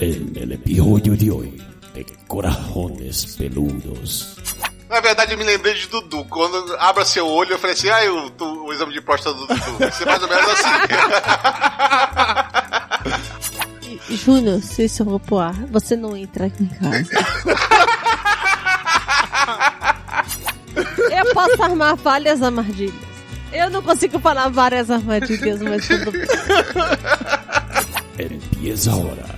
En el episodio de hoy de Corajones Peludos. Na verdade, eu me lembrei de Dudu. Quando abra seu olho, eu falei assim: ah, o, tu- o exame de próstata do Dudu. Vai ser mais ou menos assim. Júnior, se isso for pro ar, você não entra aqui em casa. Eu posso armar várias armadilhas. Eu não consigo falar várias armadilhas, mas tudo bem. Empieza ahora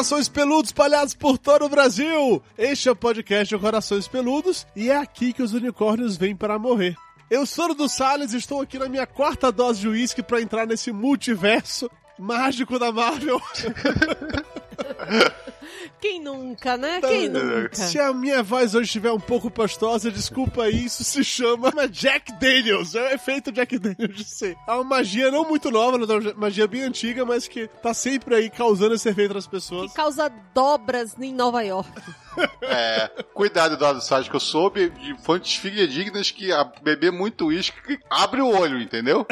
Corações peludos espalhados por todo o Brasil! Este é o podcast de Corações Peludos e é aqui que os unicórnios vêm para morrer. Eu sou o do Salles e estou aqui na minha quarta dose de uísque para entrar nesse multiverso mágico da Marvel. Quem nunca, né? Quem nunca? Se a minha voz hoje estiver um pouco pastosa, desculpa aí, isso se chama Jack Daniels. É o efeito Jack Daniels de ser. É uma magia não muito nova, é uma magia bem antiga, mas que tá sempre aí causando esse efeito nas pessoas. Que causa dobras em Nova York. É, cuidado, Eduardo Salles, que eu soube de fontes fidedignas que a beber muito uísque abre o olho, entendeu?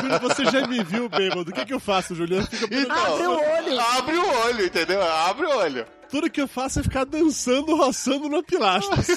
Júlio, Você já me viu, bêbado. O que, que eu faço, Juliano? Fica Então, Abre o olho. Abre o olho, entendeu? Abre o olho. Tudo que eu faço é ficar dançando, roçando no pilastra.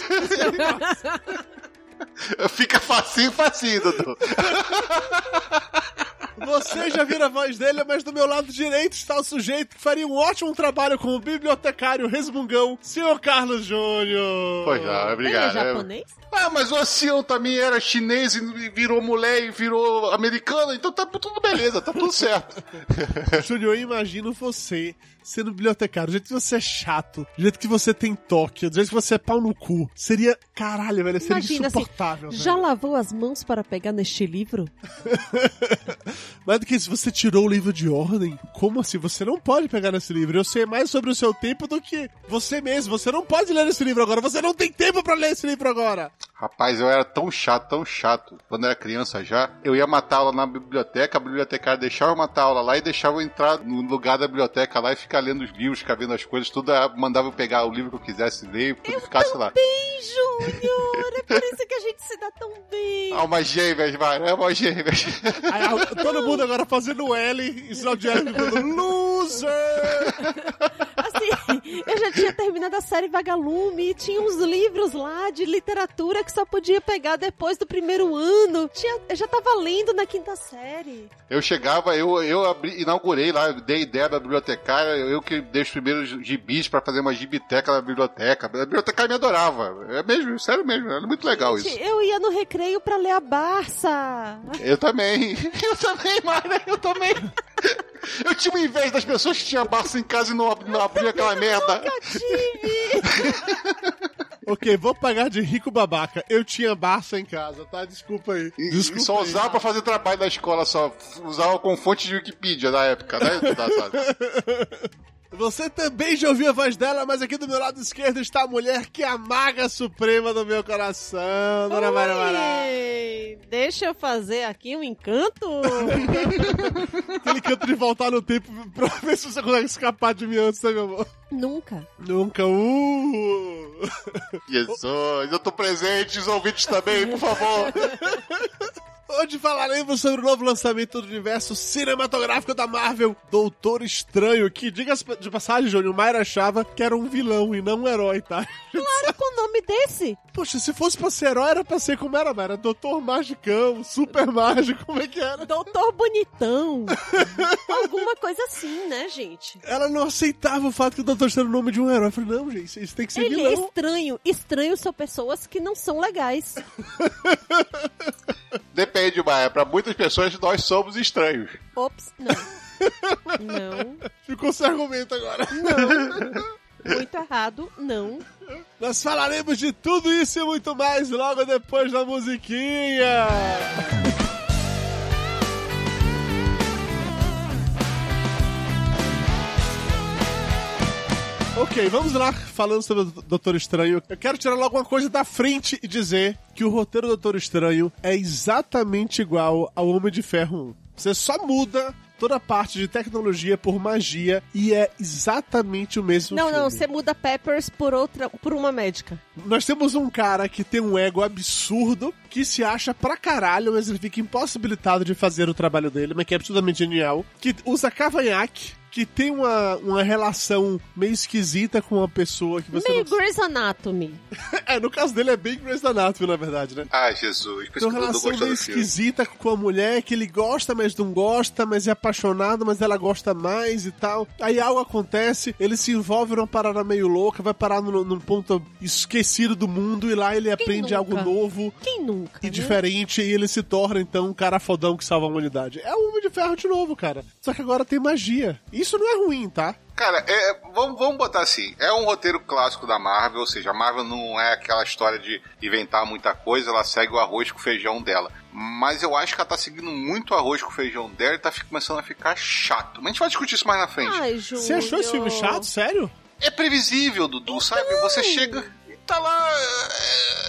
Fica facinho, facinho, Dudu. Você já viu a voz dele, mas do meu lado direito está o sujeito que faria um ótimo trabalho como bibliotecário resmungão, senhor Carlos Júnior. Pois não, Ele é obrigado. japonês? Ah, mas o ancião também era chinês e virou mulher e virou americano, então tá tudo beleza, tá tudo certo. Júnior, eu imagino você sendo bibliotecário, do jeito que você é chato, do jeito que você tem toque, do jeito que você é pau no cu. Seria, caralho, velho, seria Imagina assim, insuportável. já velho. lavou as mãos para pegar neste livro? Mais do que isso, você tirou o livro de ordem? Como assim? Você não pode pegar nesse livro. Eu sei mais sobre o seu tempo do que você mesmo. Você não pode ler esse livro agora. Você não tem tempo pra ler esse livro agora. Rapaz, eu era tão chato, tão chato. Quando eu era criança já, eu ia matar aula na biblioteca, a bibliotecária deixava eu matar aula lá e deixava eu entrar no lugar da biblioteca lá e ficar lendo os livros, ficar vendo as coisas, tudo mandava eu pegar o livro que eu quisesse ler e ficasse lá. Bem, Júnior! É por isso que a gente se dá tão bem. Almas gêmeas, mano, almas gêmeas. Aí, todo mundo agora fazendo L e sinal de L, loser! Assim, eu já tinha terminado a série Vagalume e tinha uns livros lá de literatura que só podia pegar depois do primeiro ano. Tinha, eu já tava lendo na quinta série. Eu chegava, eu, eu abri- inaugurei lá, dei ideia da bibliotecária, eu que dei os primeiros gibis pra fazer uma gibiteca na biblioteca. A bibliotecária me adorava. É mesmo, sério mesmo, era muito legal isso. Gente, Eu ia no recreio pra ler a Barça. Eu também. Eu também, Mara, eu também. Eu tinha uma inveja das pessoas que tinham Barça em casa e não, ab- não abriam aquela merda. Tive. ok, vou pagar de rico babaca. Eu tinha Barça em casa, tá? Desculpa aí. Desculpa e só aí. usava pra fazer trabalho da escola, só usava com fonte de Wikipedia na época, né? Você também já ouviu a voz dela, mas aqui do meu lado esquerdo está a mulher que é a maga suprema do meu coração, Dona Maria Mará. Oi, Deixa eu fazer aqui um encanto. Aquele canto de voltar no tempo pra ver se você consegue escapar de mim antes, né, meu amor? Nunca. Nunca, uh! Jesus, eu tô presente, os ouvintes também, por favor. Hoje falaremos sobre o novo lançamento do universo cinematográfico da Marvel, Doutor Estranho, que, diga de passagem, Júnior, o Mayra achava que era um vilão e não um herói, tá? Claro, com o nome desse. Poxa, se fosse pra ser herói, era pra ser como era, Mayra. Doutor Magicão, Super Mágico, como é que era? Doutor Bonitão. Alguma coisa assim, né, gente? Ela não aceitava o fato que o Doutor Estranho era o nome de um herói. Eu falei, não, gente, isso tem que ser Ele é vilão. estranho. Estranhos são pessoas que não são legais. Depende, Maia. Pra muitas pessoas, nós somos estranhos. Ops, não. Não, Ficou sem argumento agora. muito errado, não. Nós falaremos de tudo isso e muito mais logo depois da musiquinha. Ok, vamos lá, falando sobre o Doutor Estranho. Eu quero tirar logo uma coisa da frente e dizer que o roteiro do Doutor Estranho é exatamente igual ao Homem de Ferro 1. Você só muda toda a parte de tecnologia por magia e é exatamente o mesmo Não, filme. não, você muda Peppers por outra, por uma médica. Nós temos um cara que tem um ego absurdo, que se acha pra caralho, mas ele fica impossibilitado de fazer o trabalho dele, mas que é absolutamente genial, que usa cavanhaque, que tem uma, uma relação meio esquisita com uma pessoa que você Meio não... Grey's Anatomy. É, no caso dele é bem Grey's Anatomy, na verdade, né? Ai, Jesus. Tem uma relação meio esquisita com a mulher que ele gosta, mas não gosta, mas é apaixonado, mas ela gosta mais e tal. Aí algo acontece, ele se envolve numa parada meio louca, vai parar num, num ponto esquecido do mundo e lá ele aprende nunca? algo novo Quem nunca? e né? diferente e ele se torna então um cara fodão que salva a humanidade. É o Homem de Ferro de novo, cara. Só que agora tem magia. Isso não é ruim, tá? Cara, é, vamos, vamos botar assim: é um roteiro clássico da Marvel, ou seja, a Marvel não é aquela história de inventar muita coisa, ela segue o arroz com feijão dela. Mas eu acho que ela tá seguindo muito o arroz com feijão dela e tá começando a ficar chato. Mas a gente vai discutir isso mais na frente. Ai, Júlio. Você achou esse filme chato? Sério? É previsível, Dudu, sabe? Você chega e tá lá. É,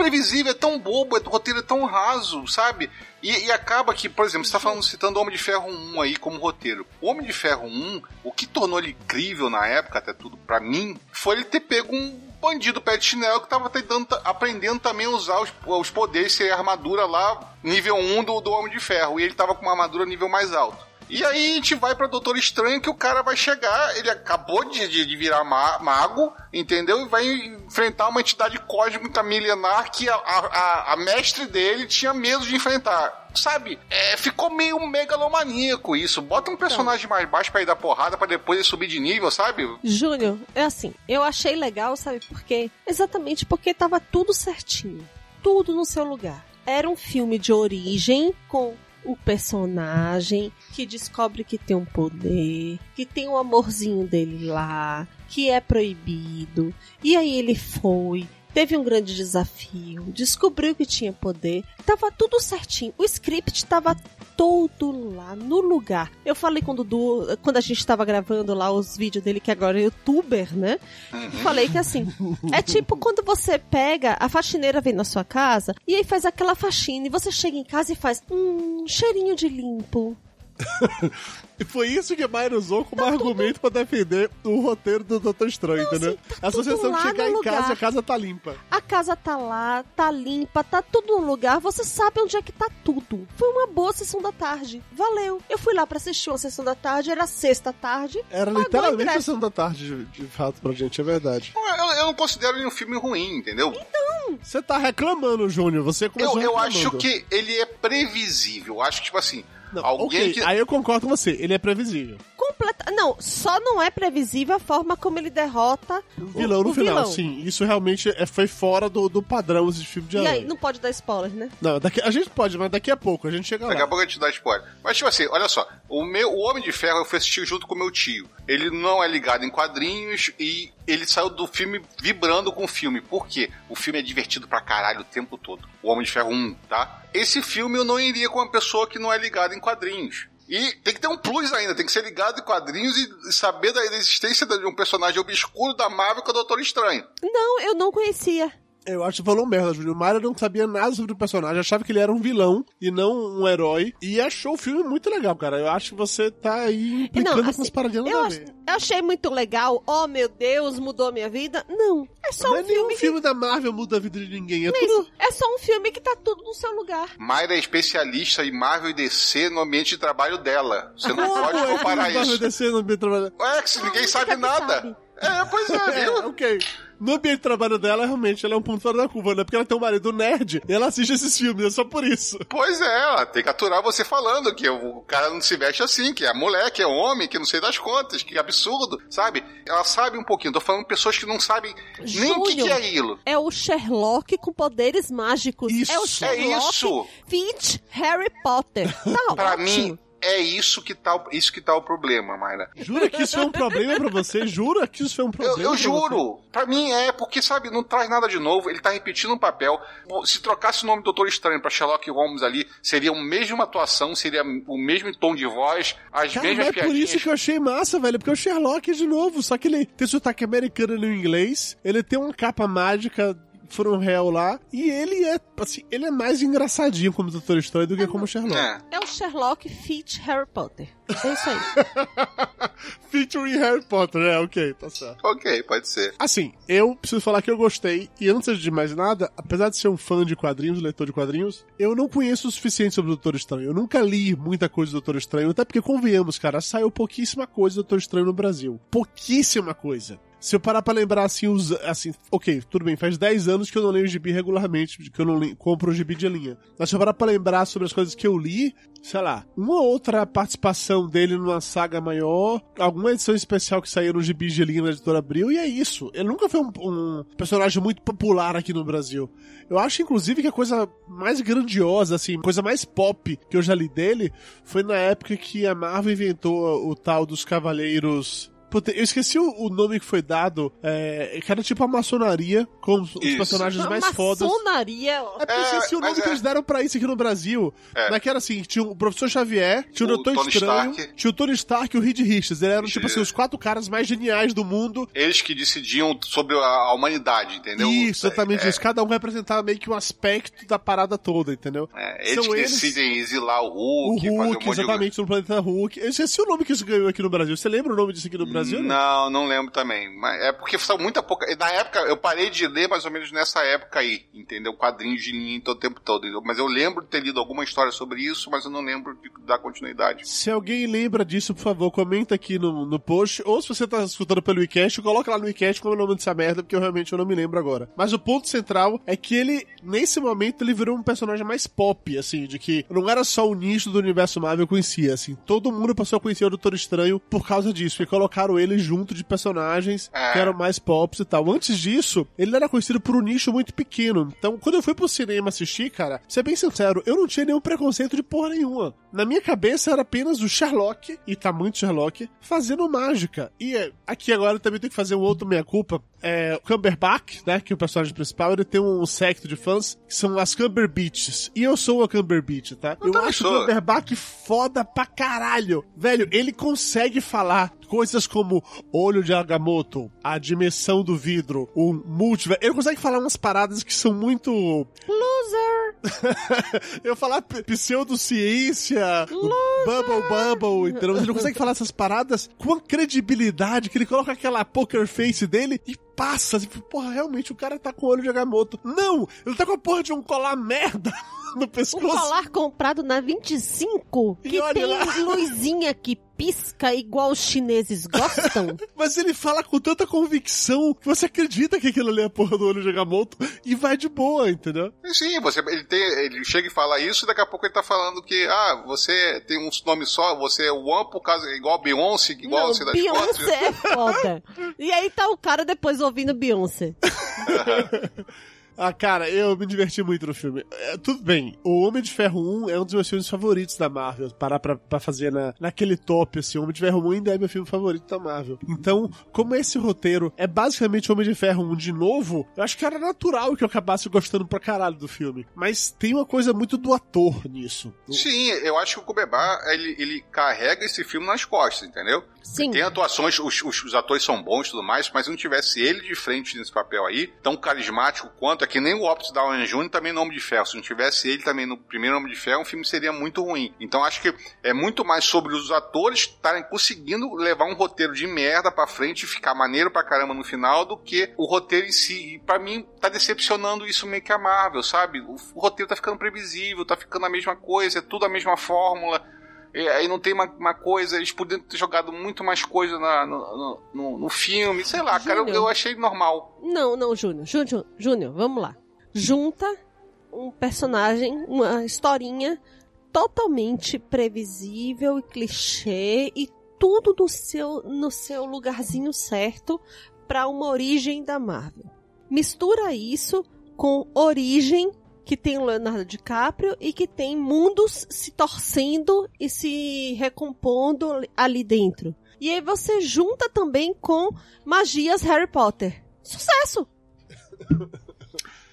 previsível, é tão bobo, é, o roteiro é tão raso, sabe? E, e acaba que, por exemplo, você tá falando, citando o Homem de Ferro 1 aí como roteiro. O Homem de Ferro 1, o que tornou ele incrível na época, até tudo pra mim, foi ele ter pego um bandido pé de chinelo que tava tentando, aprendendo também a usar os, os poderes, ser armadura lá, nível 1 do, do Homem de Ferro. E ele tava com uma armadura nível mais alto. E aí a gente vai pra Doutor Estranho que o cara vai chegar, ele acabou de, de, virar ma- mago, entendeu? E vai enfrentar uma entidade cósmica milenar que a, a, a mestre dele tinha medo de enfrentar. Sabe? É, ficou meio megalomaníaco isso. Bota um personagem mais baixo pra ir dar porrada pra depois ele subir de nível, sabe? Júnior, é assim, eu achei legal, sabe por quê? Exatamente porque tava tudo certinho. Tudo no seu lugar. Era um filme de origem com o personagem que descobre que tem um poder, que tem o amorzinho dele lá, que é proibido. E aí ele foi, teve um grande desafio, descobriu que tinha poder, tava tudo certinho. O script tava todo lá no lugar. Eu falei com o Dudu, quando a gente tava gravando lá os vídeos dele, que agora é youtuber, né? Falei que assim, é tipo quando você pega, a faxineira vem na sua casa e aí faz aquela faxina e você chega em casa e faz, hum, cheirinho de limpo. E foi isso que Mayra usou como argumento pra defender o roteiro do Doutor Estranho, entendeu? assim, tá a sensação tudo de chegar em casa e lugar. a casa tá limpa. A casa tá lá, tá limpa, tá tudo no lugar, você sabe onde é que tá tudo. Foi uma boa sessão da tarde. Valeu. Eu fui lá pra assistir uma sessão da tarde, era sexta tarde. Era literalmente sessão da tarde, de, de fato, pra gente, é verdade. Eu, eu não considero ele um filme ruim, entendeu? Você tá reclamando, Júnior. Você começou Eu, eu reclamando. acho que ele é previsível. Eu acho que, tipo assim, Não, alguém ok, que. aí eu concordo com você. Ele é previsível. Completa... Não, só não é previsível a forma como ele derrota O vilão o, no o final, vilão. sim. Isso realmente é, foi fora do, do padrão esse filme de E herói. aí, não pode dar spoiler, né? Não, daqui, a gente pode, mas daqui a pouco, a gente chega Daqui lá. a pouco eu te dar spoiler. Mas, tipo assim, olha só. O, meu, o Homem de Ferro eu fui assistir junto com meu tio. Ele não é ligado em quadrinhos e ele saiu do filme vibrando com o filme. Por quê? O filme é divertido pra caralho o tempo todo. O Homem de Ferro 1, tá? Esse filme eu não iria com uma pessoa que não é ligada em quadrinhos. E tem que ter um plus ainda, tem que ser ligado em quadrinhos e saber da existência de um personagem obscuro da Marvel é o Doutor Estranho. Não, eu não conhecia. Eu acho que falou merda, Júnior. O Mário não sabia nada sobre o personagem, achava que ele era um vilão e não um herói. E achou o filme muito legal, cara. Eu acho que você tá aí implicando com assim, as paradinhas eu, ach- eu achei muito legal. Oh, meu Deus, mudou a minha vida. Não, é só Não um é nenhum filme filme, que... da Marvel muda a vida de ninguém. É tudo. isso. É só um filme que tá tudo no seu lugar. Mayra é especialista em Marvel e DC no ambiente de trabalho dela. Você não pode é comparar Marvel isso. DC no ambiente de trabalho? Ué, que se ninguém Ah, sabe nada. sabe. É, pois é, É, viu? ok. No ambiente de trabalho dela, realmente, ela é um ponto fora da curva, né? Porque ela tem um marido nerd e ela assiste esses filmes, é só por isso. Pois é, ela tem que aturar você falando que o cara não se veste assim, que é mulher, que é homem, que não sei das contas, que absurdo, sabe? Ela sabe um pouquinho. Tô falando de pessoas que não sabem nem o que, que é aquilo. É o Sherlock com poderes mágicos. Isso. é o É Sherlock isso. Fitch Harry Potter. Tá Pra ótimo. mim, é isso que tá, o- isso que tá o problema, Mayra. Jura que isso foi um problema pra você? Jura que isso foi um Eu, problema? eu pra você? juro. Pra mim é, porque, sabe, não traz nada de novo. Ele tá repetindo um papel. Se trocasse o nome do Doutor Estranho pra Sherlock Holmes ali, seria a mesma atuação, seria o mesmo tom de voz, as Cara, mesmas mas é por piadinhas. isso que eu achei massa, velho. Porque é o Sherlock de novo. Só que ele tem sotaque americano no inglês. Ele tem uma capa mágica from hell lá. E ele é, assim, ele é mais engraçadinho como Doutor Estranho do que como Sherlock. É. É o Sherlock fit Harry Potter. É isso aí. Featuring Harry Potter, é, ok, tá certo. Ok, pode ser. Assim, eu preciso falar que eu gostei, e antes de mais nada, apesar de ser um fã de quadrinhos, leitor de quadrinhos, eu não conheço o suficiente sobre o Doutor Estranho. Eu nunca li muita coisa do Doutor Estranho, até porque, convenhamos, cara, saiu pouquíssima coisa do Doutor Estranho no Brasil. Pouquíssima coisa. Se eu parar pra lembrar assim, os, assim, ok, tudo bem, faz 10 anos que eu não leio gibi regularmente, que eu não compro o gibi de linha. Mas se eu parar pra lembrar sobre as coisas que eu li, sei lá, uma outra participação dele numa saga maior, alguma edição especial que saiu no gibi de linha na editora Abril, e é isso. Ele nunca foi um, um personagem muito popular aqui no Brasil. Eu acho, inclusive, que a coisa mais grandiosa, assim, coisa mais pop que eu já li dele foi na época que a Marvel inventou o tal dos Cavaleiros. Puta, eu esqueci o, o nome que foi dado, é, que era tipo a maçonaria, com os, Isso. personagens mais fodas. Maçonaria. É porque eu É, esqueci o nome mas que é. eles deram pra isso aqui no Brasil. É. Mas que era assim, tinha o professor Xavier, tinha o, O Doutor Tony Estranho, Stark. tinha o Tony Stark e o Reed Richards. Eles eram, tipo assim, os quatro caras mais geniais do mundo. Eles que decidiam sobre a, humanidade, entendeu? Isso, exatamente É, isso. Cada um representava meio que um aspecto da parada toda, entendeu? é, eles São que eles- decidem exilar o O Hulk, fazer um Hulk, monte de exatamente, no planeta Hulk. Eu esqueci o nome que isso ganhou aqui no Brasil. Você lembra o nome disso aqui no Brasil? Não, não lembro também. Mas é porque são muita pouca. Na época, eu parei de ler mais ou menos nessa época aí, entendeu? Quadrinhos de linha todo o tempo todo. entendeu? Mas eu lembro de ter lido alguma história sobre isso, mas eu não lembro de dar continuidade. Se alguém lembra disso, por favor, comenta aqui no, no post. Ou se você tá escutando pelo WeCast, coloca lá no WeCast como é o nome dessa merda, porque eu realmente eu não me lembro agora. Mas o ponto central é que ele, nesse momento, ele virou um personagem mais pop, assim, de que não era só o nicho do universo Marvel que conhecia, assim. Todo mundo passou a conhecer o Doutor Estranho por causa disso, porque colocaram ele junto de personagens É. que eram mais pops e tal. Antes disso, ele era conhecido por um nicho muito pequeno. Então, quando eu fui pro cinema assistir, cara, ser bem sincero, eu não tinha nenhum preconceito de porra nenhuma. Na minha cabeça era apenas o Sherlock, e tá muito Sherlock, fazendo mágica. E é, aqui agora eu também tenho que fazer um outro meia-culpa. É, o Cumberbatch, né, que é o personagem principal, ele tem um secto de fãs que são as Cumberbeaches. E eu sou a Cumberbeach, tá? Eu, também acho o sou. Cumberbatch foda pra caralho. Velho, ele consegue falar coisas como olho de Agamotto, a dimensão do vidro, o multiverso. Ele consegue falar umas paradas que são muito Loser. eu falar pseudociência, o bubble bubble, entendeu? Ele consegue falar essas paradas com a credibilidade que ele coloca aquela poker face dele e passa. Assim, porra, realmente o cara tá com o olho de Agamotto. Não! Ele tá com a porra de um colar merda no Um pescoço. colar comprado na 25 E que olha tem lá. luzinha que pisca igual os chineses gostam. Mas ele fala com tanta convicção que você acredita que aquilo ali é a porra do olho de Agamotto e vai de boa, entendeu? E Sim, você, ele, tem, ele chega e fala isso, e daqui a pouco ele tá falando que, ah, você tem um nome só, você é One por causa, igual a Beyoncé, igual Não, você das Beyoncé é foda. E aí tá o cara depois ouvindo Beyoncé. Ah, cara, eu me diverti muito no filme. É, tudo bem, o Homem de Ferro 1 é um dos meus filmes favoritos da Marvel. Parar pra, pra fazer na, naquele top, assim, o Homem de Ferro 1 ainda é meu filme favorito da Marvel. Então, como esse roteiro é basicamente o Homem de Ferro 1 de novo, eu acho que era natural que eu acabasse gostando pra caralho do filme. Mas tem uma coisa muito do ator nisso. Sim, eu acho que o Kubebar, ele, ele carrega esse filme nas costas, entendeu? Sim. Tem atuações, os, os, os atores são bons e tudo mais, mas se não tivesse ele de frente nesse papel aí, tão carismático quanto, é que nem o Optus Downey Jr. também no Homem de Ferro. Se não tivesse ele também no primeiro Homem de Ferro, o filme seria muito ruim. Então acho que é muito mais sobre os atores estarem conseguindo levar um roteiro de merda pra frente e ficar maneiro pra caramba no final do que o roteiro em si. E pra mim tá decepcionando isso meio que a Marvel, sabe? O, o roteiro tá ficando previsível, tá ficando a mesma coisa, é tudo a mesma fórmula. E aí não tem uma, uma coisa, eles poderiam ter jogado muito mais coisa na- no, no, no- filme, sei lá, cara, eu, eu achei normal. Não, não, Júnior. Júnior, Júnior, vamos lá. Junta um personagem, uma historinha totalmente previsível e clichê e tudo no seu, no seu lugarzinho certo para uma origem da Marvel. Mistura isso com origem que tem o Leonardo DiCaprio e que tem mundos se torcendo e se recompondo ali dentro. E aí você junta também com magias Harry Potter. Sucesso!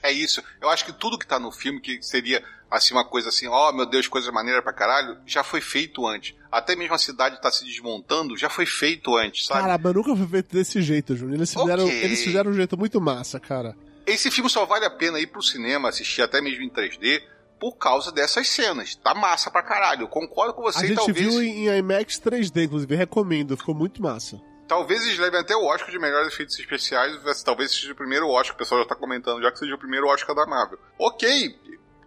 É isso. Eu acho que tudo que tá no filme, que seria assim uma coisa assim, ó, oh, meu Deus, coisa maneira pra caralho, já foi feito antes. Até mesmo a cidade tá se desmontando, já foi feito antes, sabe? Cara, mas nunca foi feito desse jeito, Júnior. Eles fizeram, okay. eles fizeram um jeito muito massa, cara. Esse filme só vale a pena ir pro cinema, assistir até mesmo em 3D, por causa dessas cenas. Tá massa pra caralho. Eu concordo com você, A gente talvez... viu em IMAX 3D, inclusive, recomendo, ficou muito massa. Talvez eles levem até o Oscar de melhores efeitos especiais, talvez seja o primeiro Oscar, o pessoal já tá comentando, já que seja o primeiro Oscar da Marvel. Ok,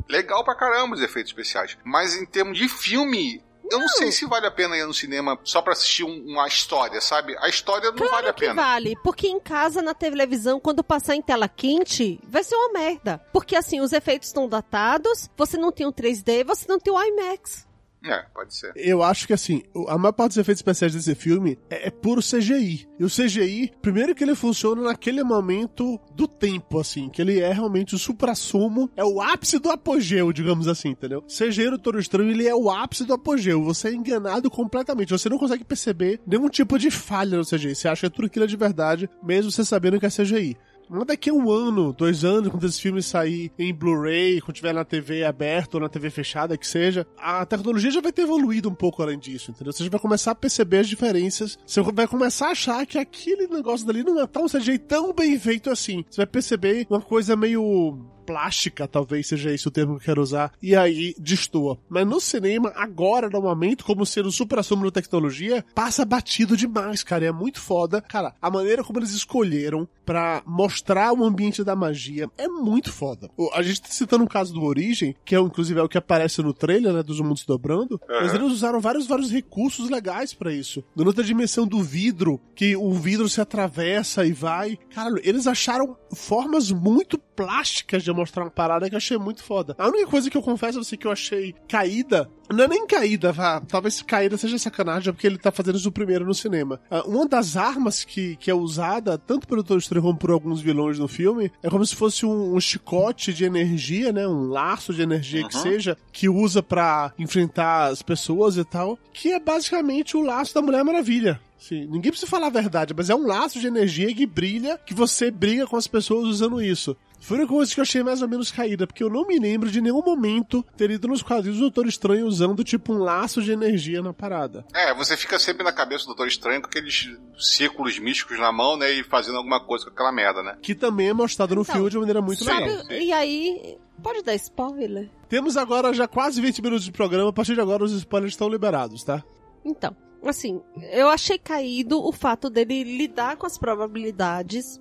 legal pra caramba os efeitos especiais. Mas em termos de filme, eu não, sei se vale a pena ir no cinema só pra assistir um, uma história, sabe? A história não claro vale a pena. vale, porque em casa, na televisão, quando passar em tela quente, vai ser uma merda. Porque assim, os efeitos estão datados, você não tem o 3D, você não tem o IMAX. É, pode ser. Eu acho que assim, a maior parte dos efeitos especiais desse filme é, é, puro CGI. E o CGI, primeiro que ele funciona naquele momento do tempo, assim, que ele é realmente o supra-sumo, é o ápice do apogeu, digamos assim, entendeu? CGI do Toro Estranho, ele é o ápice do apogeu. Você é enganado completamente. Você não consegue perceber nenhum tipo de falha no CGI. Você acha que tudo aquilo é de verdade, mesmo você sabendo que é CGI. Não daqui a um ano, dois anos, quando esse filme sair em Blu-ray, quando tiver na TV aberta ou na TV fechada, que seja, a tecnologia já vai ter evoluído um pouco além disso, entendeu? Você já vai começar a perceber as diferenças. Você vai começar a achar que aquele negócio dali não é tão CGI tão bem feito assim. Você vai perceber uma coisa meio plástica, talvez seja esse o termo que eu quero usar, e aí destoa. Mas no cinema, agora, no momento, como sendo o supra-sumo da tecnologia, passa batido demais, cara. É muito foda. Cara, a maneira como eles escolheram para mostrar o ambiente da magia é muito foda. A gente tá citando um caso do Origem, que é inclusive é o que aparece no trailer, né, dos mundos dobrando, uhum. mas eles usaram vários, vários recursos legais para isso. Na outra dimensão do vidro, que o vidro se atravessa e vai. Cara, eles acharam formas muito plásticas de mostrar uma parada que eu achei muito foda. A única coisa que eu confesso a você que eu achei caída, não é nem caída, vá, talvez caída seja sacanagem, porque ele tá fazendo isso primeiro no cinema. Uh, uma das armas que, que é usada, tanto pelo Doutor Estranho como por alguns vilões no filme, é como se fosse um, um chicote de energia, né, um laço de energia uhum. que seja, que usa para enfrentar as pessoas e tal, que é basicamente o laço da Mulher Maravilha. Sim, ninguém precisa falar a verdade, mas é um laço de energia que brilha, que você briga com as pessoas usando isso. Foi uma coisa que eu achei mais ou menos caída, porque eu não me lembro de nenhum momento ter ido nos quadrinhos do Doutor Estranho usando tipo um laço de energia na parada. É, você fica sempre na cabeça do Doutor Estranho com aqueles círculos místicos na mão, né, e fazendo alguma coisa com aquela merda, né? Que também é mostrado no então, filme de uma maneira muito sabe, legal. E aí, pode dar spoiler? Temos agora já quase 20 minutos de programa, a partir de agora os spoilers estão liberados, tá? Então, assim, eu achei caído o fato dele lidar com as probabilidades,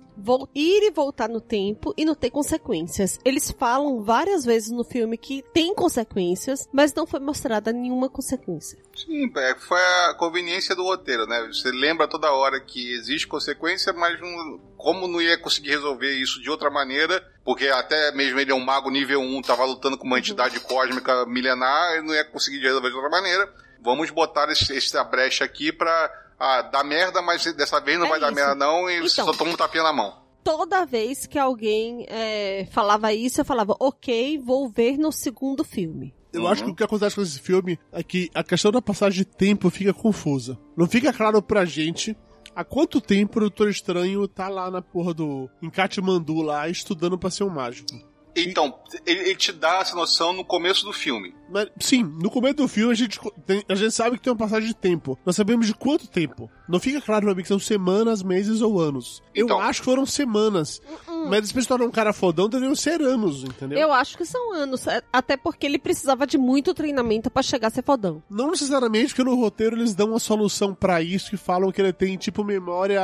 ir e voltar no tempo e não ter consequências. Eles falam várias vezes no filme que tem consequências, mas não foi mostrada nenhuma consequência. Sim, é, foi a conveniência do roteiro, né? Você lembra toda hora que existe consequência, mas não, como não ia conseguir resolver isso de outra maneira, porque até mesmo ele é um mago nível 1, tava lutando com uma uhum. entidade uhum. cósmica milenar, ele não ia conseguir resolver de outra maneira vamos botar esse, essa brecha aqui pra ah, dar merda, mas dessa vez não é vai isso. dar merda não e então, só toma um tapinha na mão. Toda vez que alguém é, falava isso, eu falava, ok, vou ver no segundo filme. Eu uhum. acho que o que acontece com esse filme é que a questão da passagem de tempo fica confusa. Não fica claro pra gente há quanto tempo o Doutor Estranho tá lá na porra do. em Katmandu lá, estudando pra ser um mágico. Então, ele, ele, te dá essa noção no começo do filme. Mas, sim, no começo do filme a gente, tem, a gente sabe que tem uma passagem de tempo. Nós sabemos de quanto tempo. Não fica claro pra mim que são semanas, meses ou anos. Então, eu acho que foram semanas. Uh -uh. Mas se tornar um cara fodão, deveriam ser anos, entendeu? Eu acho que são anos. É, até porque ele precisava de muito treinamento para chegar a ser fodão. Não necessariamente, porque no roteiro eles dão uma solução para isso que falam que ele tem, tipo, memória...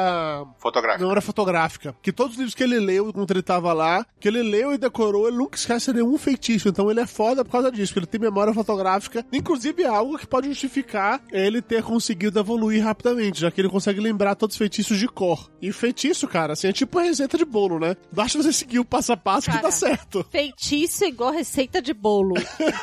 Fotográfica. Memória fotográfica. Que todos os livros que ele leu, enquanto ele tava lá, que ele leu e decorou, ele nunca esquece nenhum feitiço. Então ele é foda por causa disso, porque ele tem memória fotográfica. Inclusive é algo que pode justificar ele ter conseguido evoluir rapidamente, já que ele consegue lembrar todos os feitiços de cor. E feitiço, cara, assim, é tipo a receita de bolo, né? Basta você seguir o passo a passo que Cara. dá certo. Feitiço é igual receita de bolo.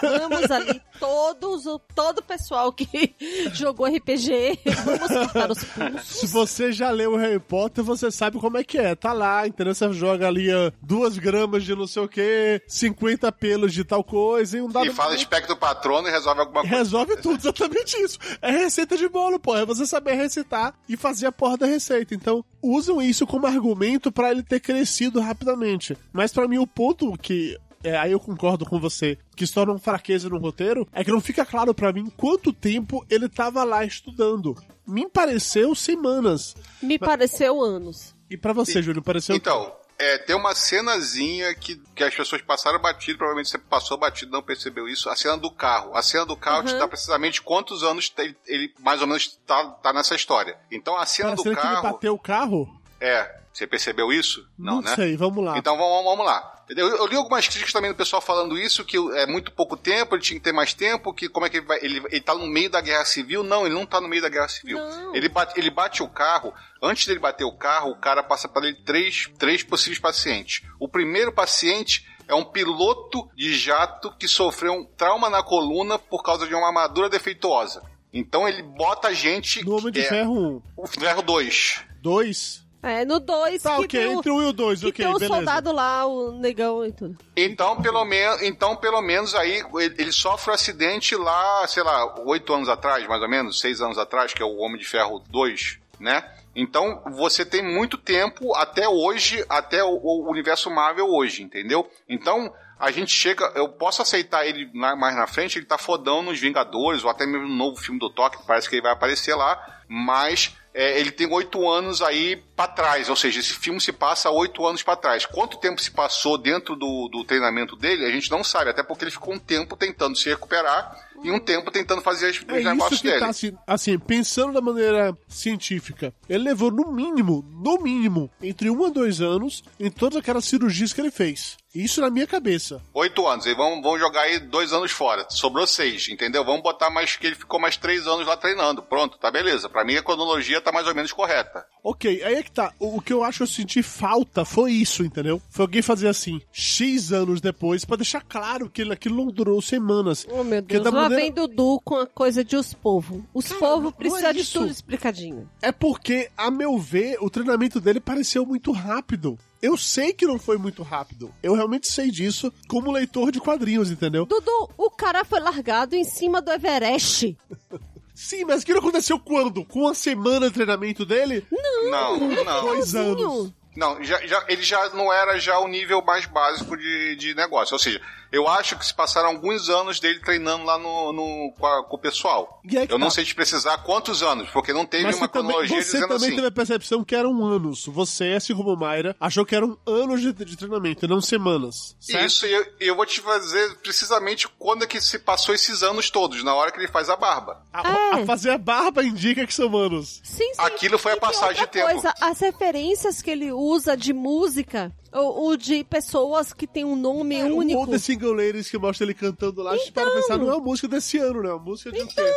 Vamos ali, todos, o, todo o pessoal que jogou RPG, vamos cortar os Se pulsos. você já leu o Harry Potter, você sabe como é que é. Tá lá, entendeu? Você joga ali ó, duas gramas de não sei o que, 50 pelos de tal coisa e um dado. E fala espectro patrono e resolve alguma coisa. Resolve tudo, exatamente isso. É receita de bolo, pô. É você saber recitar e fazer a porra da receita. Então, usam isso como argumento pra ele ter crescido rapidamente. Mas pra mim, o ponto que. É, aí eu concordo com você, que se torna uma fraqueza no roteiro, é que não fica claro pra mim quanto tempo ele tava lá estudando. Me pareceu semanas. Me pareceu anos. E pra você, Júlio, pareceu. Então, é, tem uma cenazinha que, que as pessoas passaram batido, provavelmente você passou batido não percebeu isso. A cena do carro. A cena do carro te Uhum. dá precisamente quantos anos te- ele, mais ou menos tá, tá nessa história. Então a cena do que ele carro. bateu o carro? É. Você percebeu isso? Não, né? sei, vamos lá. Então vamos, vamos lá. Eu, eu li algumas críticas também do pessoal falando isso, que é muito pouco tempo, ele tinha que ter mais tempo, que como é que ele vai. Ele, ele tá no meio da guerra civil? Não, ele não tá no meio da guerra civil. Não. Ele bate, ele bate o carro, antes dele bater o carro, o cara passa para ele três, três possíveis pacientes. O primeiro paciente é um piloto de jato que sofreu um trauma na coluna por causa de uma armadura defeituosa. Então ele bota a gente. No Homem de é, Ferro 1. O Ferro 2. 2. É, no 2 Tá, que ok, tem o, entre um e o dois, que ok, tem o beleza. soldado lá, o negão e tudo. Então, pelo, me então, pelo menos aí, ele, ele sofre um acidente lá, sei lá, oito anos atrás, mais ou menos, seis anos atrás, que é o Homem de Ferro 2, né? Então, você tem muito tempo até hoje, até o, o universo Marvel hoje, entendeu? Então, a gente chega, eu posso aceitar ele mais na frente, ele tá fodão nos Vingadores, ou até mesmo no novo filme do Toque, que parece que ele vai aparecer lá, mas é, ele tem oito anos aí pra trás, ou seja, esse filme se passa oito anos pra trás. Quanto tempo se passou dentro do, do treinamento dele, a gente não sabe, até porque ele ficou um tempo tentando se recuperar e um tempo tentando fazer as, É os negócios isso que dele. tá assim, assim, pensando da maneira científica. Ele levou no mínimo, no mínimo, entre um a dois anos em todas aquelas cirurgias que ele fez. Isso na minha cabeça. Oito anos, e vamos, vamos jogar aí dois anos fora. Sobrou seis, entendeu? Vamos botar mais que ele ficou mais três anos lá treinando. Pronto, tá beleza. Pra mim a cronologia tá mais ou menos correta. Ok, aí é que tá. O, o que eu acho que eu senti falta foi isso, entendeu? Foi alguém fazer assim, X anos depois, pra deixar claro que aquilo não durou semanas. Oh, meu Deus. Lá maneira- vem Dudu com a coisa de os povos. Os Cara, povos não precisam é de tudo explicadinho. É porque, a meu ver, o treinamento dele pareceu muito rápido. Eu sei que não foi muito rápido. Eu realmente sei disso como leitor de quadrinhos, entendeu? Dudu, o cara foi largado em cima do Everest. Sim, mas aquilo aconteceu quando? Com uma semana de treinamento dele? Não, não. Dois anos. Não, já, já- ele já não era já o nível mais básico de, de negócio. Ou seja, eu acho que se passaram alguns anos dele treinando lá no, no- com, a- com o pessoal. Que eu não tá. sei te precisar quantos anos, porque não teve Mas uma você também, cronologia você dizendo também assim. teve a percepção que eram anos. Você, assim como Mayra, achou que eram anos de, de treinamento, e não semanas. Certo? Isso, e eu, eu vou te fazer precisamente quando é que se passou esses anos todos, na hora que ele faz a barba. A, É. a fazer a barba indica que são anos. Sim, sim. Aquilo foi a passagem de tempo. Coisa, as referências que ele usa de música, ou, ou de pessoas que têm um nome É, único. O The Single Ladies que mostra ele cantando lá, a gente para pensar, não é uma música desse ano, né? É uma música de o quê?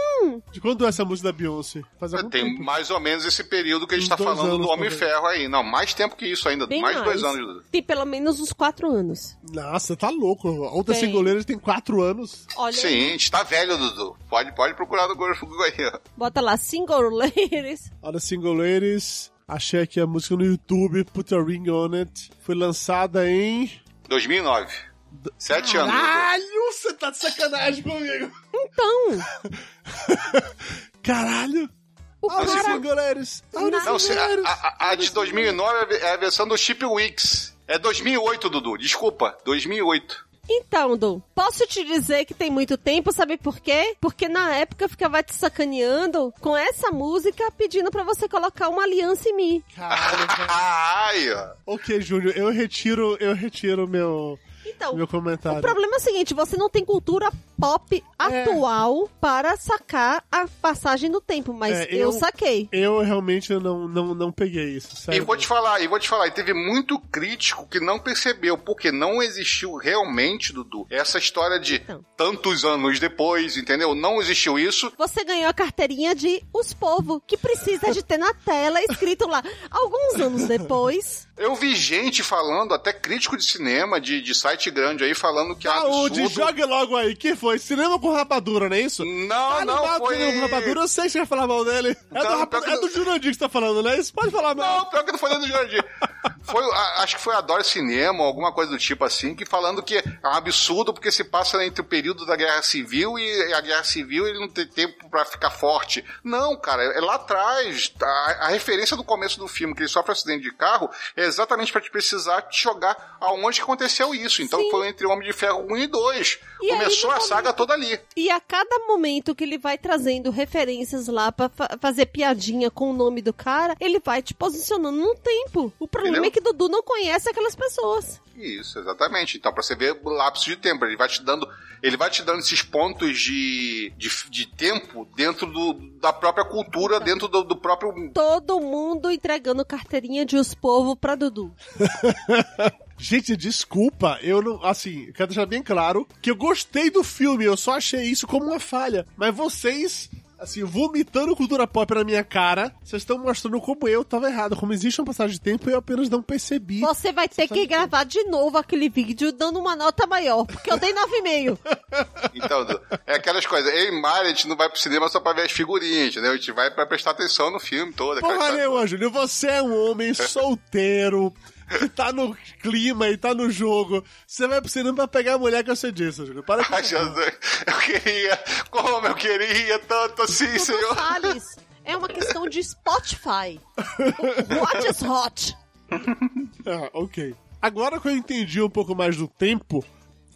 De quando é essa música da Beyoncé? Faz algum Tem tempo. mais ou menos esse período que a gente tá dois falando anos, do Homem talvez. Ferro aí. Não, mais tempo que isso ainda. Bem mais dois anos. Tem pelo menos uns quatro anos. Nossa, tá louco. O The Tem. Single Ladies tem quatro anos. Olha, Sim, a gente tá velho, Dudu. Pode, pode procurar no Google aí. ó. bota lá, single ladies. Olha, Single Ladies. Achei aqui a música no YouTube, Put a Ring on It. Foi lançada em. 2009. Sete anos. Dudu. Caralho, você tá de sacanagem comigo. Então, Caralho. o cara... Não, a, a- a de 2009 é a versão do Chip Wix. É 2008, Dudu. Desculpa, 2008. Então, Du, posso te dizer que tem muito tempo, sabe por quê? Porque na época eu ficava te sacaneando com essa música pedindo pra você colocar uma aliança em mim. Caralho. Ai, ó. Ok, Júnior, eu retiro, eu retiro meu. Então, meu comentário. O problema é o seguinte, você não tem cultura pop atual para sacar a passagem do tempo, mas É, eu... eu- saquei. Eu realmente não, não, não peguei isso, E sério. vou te falar, e vou te falar, e teve muito crítico que não percebeu, porque não existiu realmente, Dudu, essa história de Então. tantos anos depois, entendeu? Não existiu isso. Você ganhou a carteirinha de Os Povo, que precisa de ter na tela escrito lá. Alguns anos depois, Eu vi gente falando, até crítico de cinema, de, de site grande aí, falando que é Saúde, absurdo. jogue logo aí. Que foi? Cinema com rapadura, não é isso? Não, Ah, não, foi... Cinema com rapadura, eu sei que você vai falar mal dele. É, Não, do, pior que é do Jurandir que você tá falando, né? Isso pode falar mal. Não, pior que não foi do Jurandir. Foi, acho que foi a Dora Cinema, alguma coisa do tipo assim, que falando que é um absurdo porque se passa entre o período da Guerra Civil e a Guerra Civil ele não tem tempo pra ficar forte. Não, cara, é lá atrás. A, a referência do começo do filme, que ele sofre um acidente de carro, é exatamente pra te precisar te jogar aonde aconteceu isso. Então Sim. foi entre Homem de Ferro 1 e 2. E aí, Começou no a saga toda ali. e a cada momento que ele vai trazendo referências lá pra fa- fazer piadinha com o nome do cara, ele vai te posicionando no tempo. O problema Entendeu? é que Dudu não conhece aquelas pessoas. Isso, exatamente. Então, pra você ver o lapso de tempo, ele vai te dando, ele vai te dando esses pontos de, de, de tempo dentro do, da própria cultura, dentro do, do próprio. Todo mundo entregando carteirinha de Os Povo pra Dudu. Gente, desculpa, eu não. Assim, quero deixar bem claro que eu gostei do filme, eu só achei isso como uma falha. Mas vocês. Assim, vomitando cultura pop na minha cara, vocês estão mostrando como eu tava errado, como existe uma passagem de tempo e eu apenas não percebi. Você vai ter que gravar de novo aquele vídeo dando uma nota maior, porque eu dei 9,5. Então, é aquelas coisas. Eu e Mari, a gente não vai pro cinema só pra ver as figurinhas, entendeu? A gente vai pra prestar atenção no filme todo. Porra nenhuma, Júlio. Você é um homem solteiro, que tá no clima e tá no jogo. Você vai pro cinema pra pegar a mulher que você disse, Júlio. Para com Ai, isso. Jesus, eu queria, como eu queria tanto assim, senhor. Salles, é uma questão de Spotify. O What is hot? Ah, ok. Agora que eu entendi um pouco mais do tempo,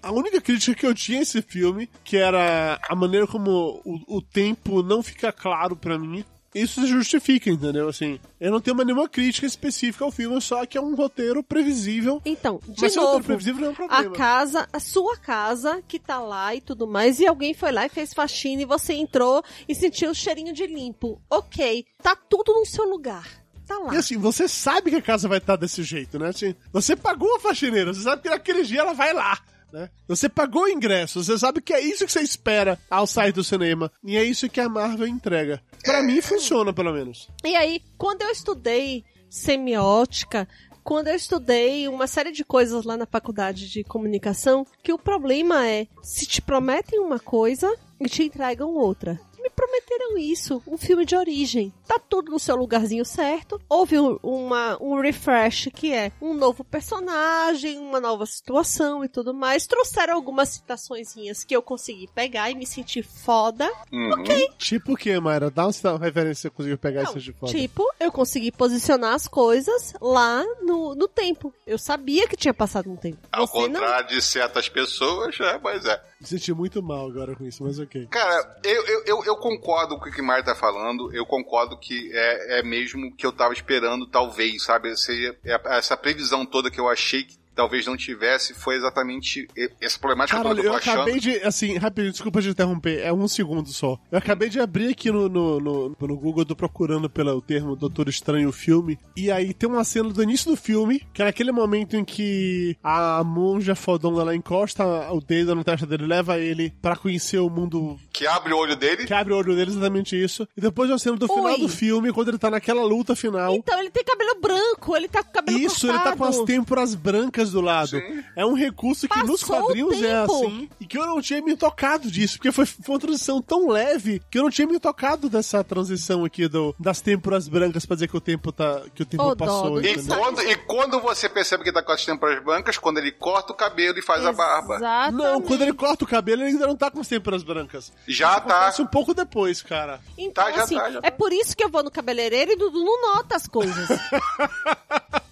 a única crítica que eu tinha a esse filme, que era a maneira como o, o tempo não fica claro pra mim, isso se justifica, entendeu? Assim, eu não tenho uma- nenhuma crítica específica ao filme, só que é um roteiro previsível. Então, de Mas um roteiro novo, previsível não é um a problema. casa, a sua casa que tá lá e tudo mais, e alguém foi lá e fez faxina e você entrou e sentiu o cheirinho de limpo. Ok, tá tudo no seu lugar. Tá lá. E assim, você sabe que a casa vai estar desse jeito, né? Assim, você pagou a faxineira, você sabe que naquele dia ela vai lá. Né? Você pagou o ingresso, você sabe que é isso que você espera ao sair do cinema. E é isso que a Marvel entrega. Pra mim funciona, pelo menos. E aí, quando eu estudei semiótica, quando eu estudei uma série de coisas lá na faculdade de comunicação, que o problema é se te prometem uma coisa e te entregam outra. Me prometeram isso, um filme de origem. Tá tudo no seu lugarzinho certo. Houve um, uma, um refresh que é um novo personagem, uma nova situação e tudo mais. Trouxeram algumas citaçõezinhas que eu consegui pegar e me senti foda. Uhum. Tipo o que, Mayra? Dá uma referência que você conseguiu pegar Não, isso de foda. Tipo, eu consegui posicionar as coisas lá no, no tempo. Eu sabia que tinha passado um tempo. Ao Você não. contrário de certas pessoas, é, mas é. Me senti muito mal agora com isso, mas ok. Cara, eu, eu, eu, eu concordo com o que o Mário tá falando. Eu concordo que é, é mesmo que eu tava esperando, talvez, sabe? Seja, é- essa previsão toda que eu achei que talvez não tivesse foi exatamente essa problemática Caralho, toda que eu eu tô achando. acabei de, assim, rapidinho, desculpa te interromper, é um segundo só. Eu acabei de abrir aqui no, no, no, no Google, eu tô procurando pelo termo Doutor Estranho filme, e aí tem uma cena do início do filme, que é naquele momento em que a monja fodona ela encosta o dedo na testa dele, leva ele pra conhecer o mundo Que abre o olho dele. que abre o olho dele, exatamente isso. E depois uma cena do final do filme, quando ele tá naquela luta final. Então, ele tem cabelo branco, ele tá com cabelo Isso, cortado. ele tá com as têmporas brancas do lado. Sim. É um recurso que nos Passou o quadrinhos é assim. E que eu não tinha me tocado disso. Porque foi, foi uma transição tão leve que eu não tinha me tocado dessa transição aqui do, das têmporas brancas pra dizer que o tempo tá. que o tempo Ô, passou. E quando, e quando você percebe que tá com as têmporas brancas, quando ele corta o cabelo e faz a barba. Exatamente. Não, quando ele corta o cabelo, ele ainda não tá com as têmporas brancas. Já Isso tá. um pouco depois, cara. Então, Tá, já assim, tá, já é tá. por isso que eu vou no cabeleireiro e Dudu não nota as coisas.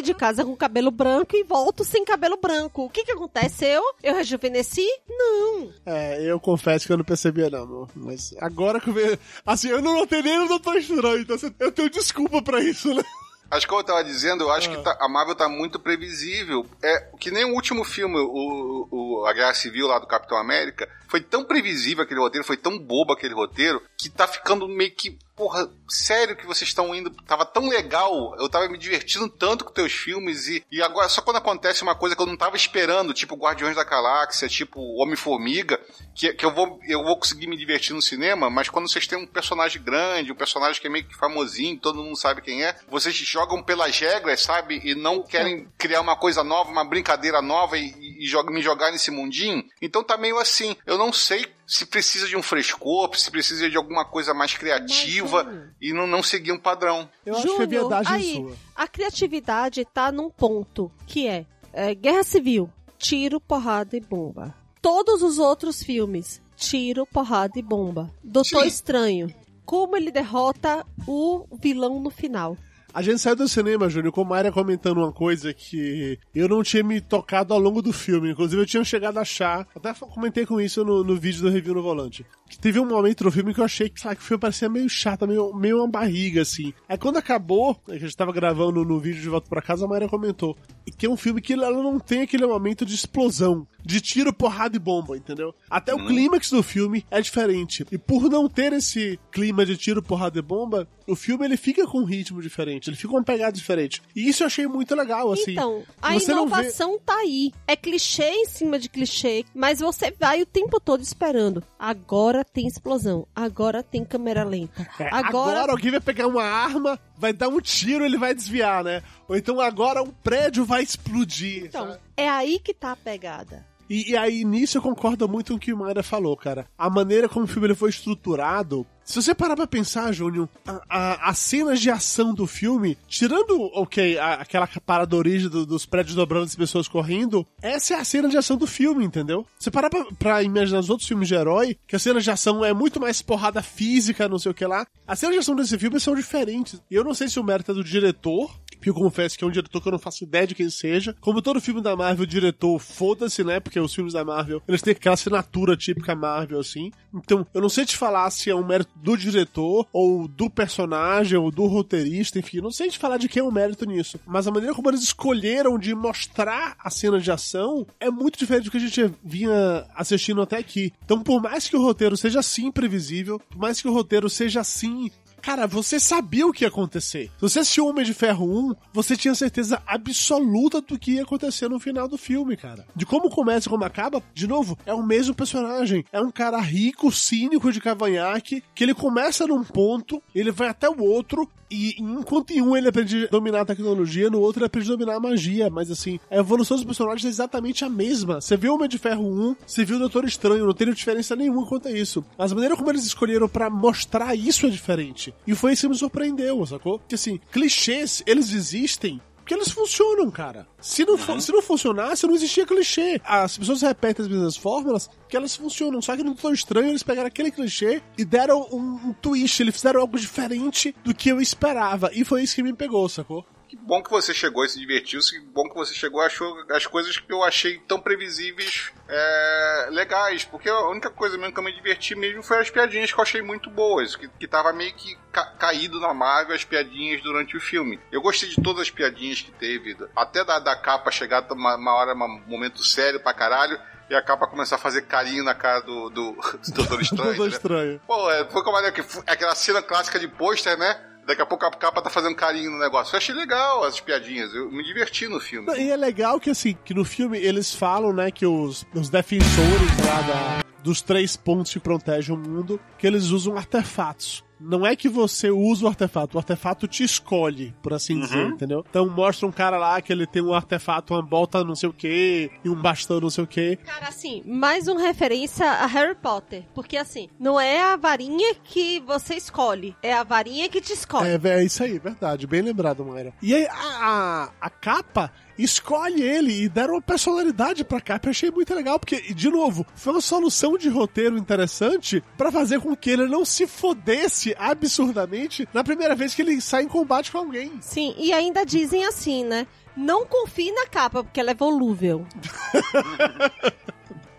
Daqui de casa com cabelo branco e volto sem cabelo branco. O que que aconteceu? Eu rejuvenesci? Não. É, eu confesso que eu não percebia, não, amor. Mas agora que eu vejo. Assim, eu não notei nem no Doutor Estranho, então eu tenho desculpa pra isso, né? Acho que eu tava dizendo, eu acho Ah. que tá- a Marvel tá muito previsível. É que nem o último filme, o, o A Guerra Civil lá do Capitão América, foi tão previsível aquele roteiro, foi tão bobo aquele roteiro, que tá ficando meio que. Porra, sério que vocês estão indo. Tava tão legal, eu tava me divertindo tanto com teus filmes, e, e agora, só quando acontece uma coisa que eu não tava esperando, tipo Guardiões da Galáxia, tipo Homem-Formiga, que, que eu, vou, eu vou conseguir me divertir no cinema, mas quando vocês têm um personagem grande, um personagem que é meio que famosinho, todo mundo sabe quem é, vocês jogam pelas regras, sabe? E não querem criar uma coisa nova, uma brincadeira nova e, e joga- me jogar nesse mundinho. Então tá meio assim. Eu não sei se precisa de um frescor, se precisa de alguma coisa mais criativa e não, não seguir um padrão. Eu acho que é verdade aí, sua. A criatividade tá num ponto que é, é, Guerra Civil, tiro, porrada e bomba. Todos os outros filmes, tiro, porrada e bomba. Doutor Sim. Estranho, como ele derrota o vilão no final. A gente saiu do cinema, Júnior, com a Mayra comentando uma coisa que eu não tinha me tocado ao longo do filme. Inclusive, eu tinha chegado a achar, até comentei com isso no, no vídeo do review no volante. Que teve um momento no filme que eu achei que, sabe, que o filme parecia meio chato, meio, meio uma barriga, assim. Aí quando acabou, a gente tava gravando no vídeo de volta pra casa, a Mayra comentou. Que é um filme que ela não tem aquele momento de explosão, de tiro, porrada e bomba, entendeu? Até o clímax do filme é diferente. E por não ter esse clima de tiro, porrada e bomba, o filme ele fica com um ritmo diferente, ele fica com uma pegada diferente. E isso eu achei muito legal, assim. Então, a você não vê- inovação tá aí. É clichê em cima de clichê, mas você vai o tempo todo esperando. Agora tem explosão, agora tem câmera lenta. É, agora... agora alguém vai pegar uma arma, vai dar um tiro ele vai desviar, né? Ou então agora um prédio vai explodir. Então, sabe? é aí que tá a pegada. E, e aí, nisso eu concordo muito com o que o Mayra falou, cara. A maneira como o filme ele foi estruturado. Se você parar pra pensar, Júnior, as cenas de ação do filme, tirando, ok, a- aquela parada origem do- dos prédios dobrando as pessoas correndo, essa é a cena de ação do filme, entendeu? Você parar pra, pra imaginar os outros filmes de herói, que a cena de ação é muito mais porrada física, não sei o que lá. As cenas de ação desse filme são diferentes. E eu não sei se o mérito é do diretor, que eu confesso que é um diretor que eu não faço ideia de quem seja. Como todo filme da Marvel, o diretor, foda-se, né? Porque os filmes da Marvel, eles têm aquela assinatura típica Marvel, assim. Então, eu não sei te falar se é um mérito do diretor, ou do personagem, ou do roteirista, enfim. Não sei te falar de quem é o mérito nisso. Mas a maneira como eles escolheram de mostrar a cena de ação é muito diferente do que a gente vinha assistindo até aqui. Então, por mais que o roteiro seja assim previsível, por mais que o roteiro seja assim Cara, você sabia o que ia acontecer. Se você assistiu Homem de Ferro 1, você tinha certeza absoluta do que ia acontecer no final do filme, cara. De como começa e como acaba, de novo, é o mesmo personagem. É um cara rico, cínico de cavanhaque, que ele começa num ponto, ele vai até o outro, e enquanto em um ele aprende a dominar a tecnologia, no outro ele aprende a dominar a magia. Mas assim, a evolução dos personagens é exatamente a mesma. Você viu Homem de Ferro 1, você viu o Doutor Estranho, não tem diferença nenhuma quanto a isso. Mas a maneira como eles escolheram pra mostrar isso é diferente. E foi isso que me surpreendeu, sacou? Porque assim, clichês, eles existem porque eles funcionam, cara. Se não, fu- se não funcionasse, não existia clichê. As pessoas repetem as mesmas fórmulas que elas funcionam. Só que no Doutor Estranho eles pegaram aquele clichê e deram um, um twist. Eles fizeram algo diferente do que eu esperava. E foi isso que me pegou, sacou? Que bom que você chegou e se divertiu. Que bom que você chegou e achou as coisas que eu achei tão previsíveis é, legais. Porque a única coisa mesmo que eu me diverti mesmo foi as piadinhas que eu achei muito boas. Que, que tava meio que ca- caído na Marvel as piadinhas durante o filme. Eu gostei de todas as piadinhas que teve. Até da, da capa chegar uma, uma hora, um momento sério pra caralho. E a capa começar a fazer carinho na cara do, do, do Doutor Estranho. Doutor né? Estranho. Pô, é, foi como é que aquela cena clássica de pôster, né? Daqui a pouco a capa tá fazendo carinho no negócio. Eu achei legal as piadinhas. Eu me diverti no filme. E é legal que, assim, que no filme eles falam, né, que os, os defensores lá da- dos três pontos que protegem o mundo, que eles usam artefatos. Não é que você usa o artefato, o artefato te escolhe, por assim dizer, entendeu? Então mostra um cara lá que ele tem um artefato, uma bota não sei o que, e um bastão não sei o que. Cara, assim, mais uma referência a Harry Potter. Porque, assim, não é a varinha que você escolhe, é a varinha que te escolhe. É, é isso aí, verdade, bem lembrado, Mayra. E aí, a, a, a capa escolhe ele e deram uma personalidade pra capa. Eu achei muito legal, porque, de novo, foi uma solução de roteiro interessante pra fazer com que ele não se fodesse absurdamente na primeira vez que ele sai em combate com alguém. Sim, e ainda dizem assim, né? Não confie na capa, porque ela é volúvel.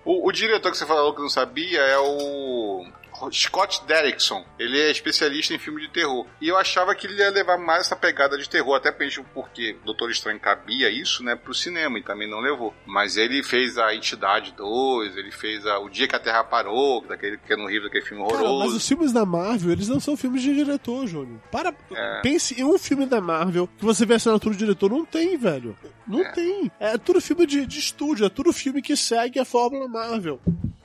O, o diretor que você falou que não sabia é o Scott Derrickson. Ele é especialista em filme de terror. E eu achava que ele ia levar mais essa pegada de terror, até porque Doutor Estranho cabia isso, né, pro cinema e também não levou. Mas ele fez a Entidade 2, ele fez a O Dia que a Terra Parou, daquele que é no Rio daquele filme Cara, horroroso. mas os filmes da Marvel, eles não são filmes de diretor, Júnior. Para, É. pense em um filme da Marvel que você vê a assinatura do diretor. Não tem, velho. Não É. tem. É tudo filme de, de estúdio, é tudo filme que segue a fórmula Marvel.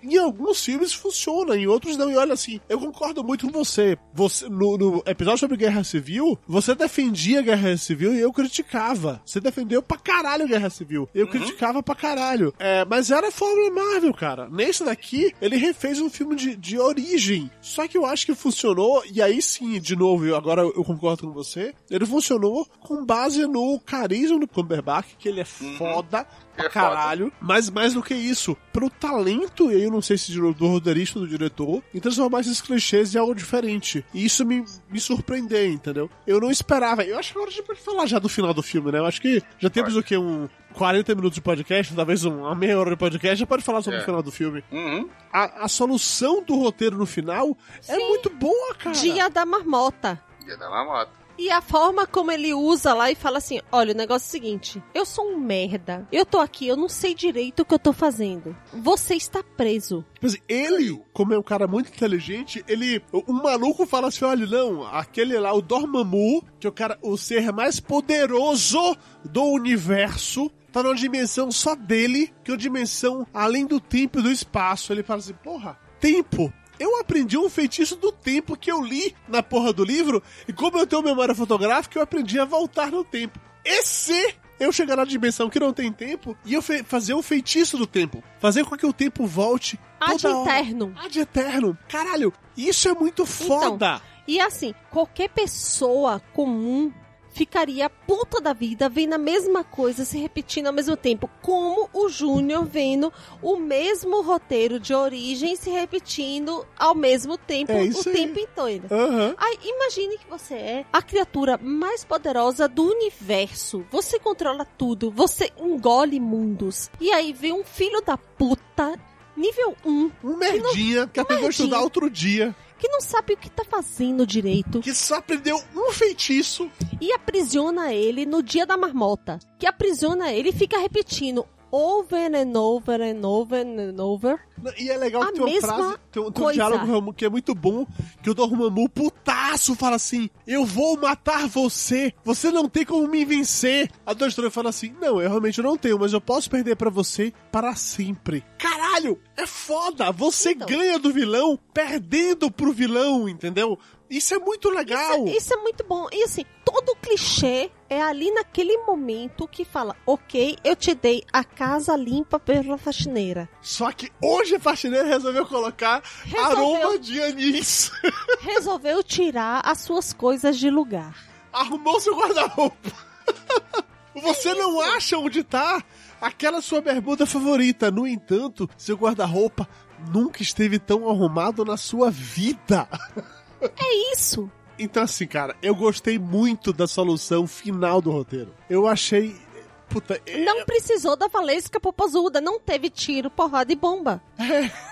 Em alguns filmes funciona, em outros não. E olha assim, eu concordo muito com você. Você no, no episódio sobre Guerra Civil, você defendia Guerra Civil e eu criticava. Você defendeu pra caralho a Guerra Civil. Eu criticava pra caralho. É, mas era a fórmula Marvel, cara. Nesse daqui, ele refez um filme de, de origem. Só que eu acho que funcionou, e aí sim, de novo, eu, agora eu concordo com você. Ele funcionou com base no carisma do Cumberbatch, que ele é foda pra é foda. caralho. Mas mais do que isso, pro talento, e aí eu não sei se do roteirista ou do diretor, em transformar esses clichês em algo diferente. E isso me, me surpreendeu, entendeu? Eu não esperava. Eu acho que agora a gente pode falar já do final do filme, né? Eu acho que já temos o quê? Um 40 minutos de podcast, talvez uma meia hora de podcast, já pode falar sobre É. o final do filme. Uhum. A, a solução do roteiro no final é muito boa, cara. Dia da marmota. Ia dar uma moto. E a forma como ele usa lá e fala assim: olha, o negócio é o seguinte, eu sou um merda. Eu tô aqui, eu não sei direito o que eu tô fazendo. Você está preso. Tipo assim, ele, como é um cara muito inteligente, ele. Um maluco fala assim: olha, não, aquele lá, o Dormammu, que é o cara, o ser mais poderoso do universo, tá numa dimensão só dele, que é uma dimensão além do tempo e do espaço. Ele fala assim: porra, tempo. Eu aprendi um feitiço do tempo que eu li na porra do livro, e como eu tenho memória fotográfica, eu aprendi a voltar no tempo. E se eu chegar na dimensão que não tem tempo e eu fazer um feitiço do tempo? Fazer com que o tempo volte Ad eterno. Ad eterno. Caralho, isso é muito foda. E assim, qualquer pessoa comum ficaria puta da vida vendo a mesma coisa se repetindo ao mesmo tempo, como o Júnior vendo o mesmo roteiro de origem se repetindo ao mesmo tempo É o aí. tempo inteiro. Aham. Aí, imagine que você é a criatura mais poderosa do universo. Você controla tudo, você engole mundos. E aí vem um filho da puta, nível 1, Um merdinha que aprendeu a estudar outro dia, que não sabe o que tá fazendo direito. que só aprendeu um feitiço. e aprisiona ele no dia da marmota. Que aprisiona ele e fica repetindo over and over and over and over. E é legal A que tem uma frase, tem um, tem um diálogo que é muito bom, que o Dormammu, putaço, fala assim, eu vou matar você, você não tem como me vencer. A Doutor Estranho fala assim, não, eu realmente não tenho, mas eu posso perder pra você para sempre. Caralho, é foda, você Então. ganha do vilão perdendo pro vilão, entendeu? Isso é muito legal. Isso, isso é muito bom. E assim, todo clichê é ali naquele momento que fala: Ok, eu te dei a casa limpa pela faxineira. Só que hoje a faxineira resolveu colocar Resolveu. aroma de anis. Resolveu tirar as suas coisas de lugar. Arrumou seu guarda-roupa. Você não acha onde tá aquela sua bermuda favorita. No entanto, seu guarda-roupa nunca esteve tão arrumado na sua vida. É isso. Então, assim, cara, eu gostei muito da solução final do roteiro. Eu achei. Puta, é- Não precisou da Valesca Popozuda. Não teve tiro, porrada e bomba.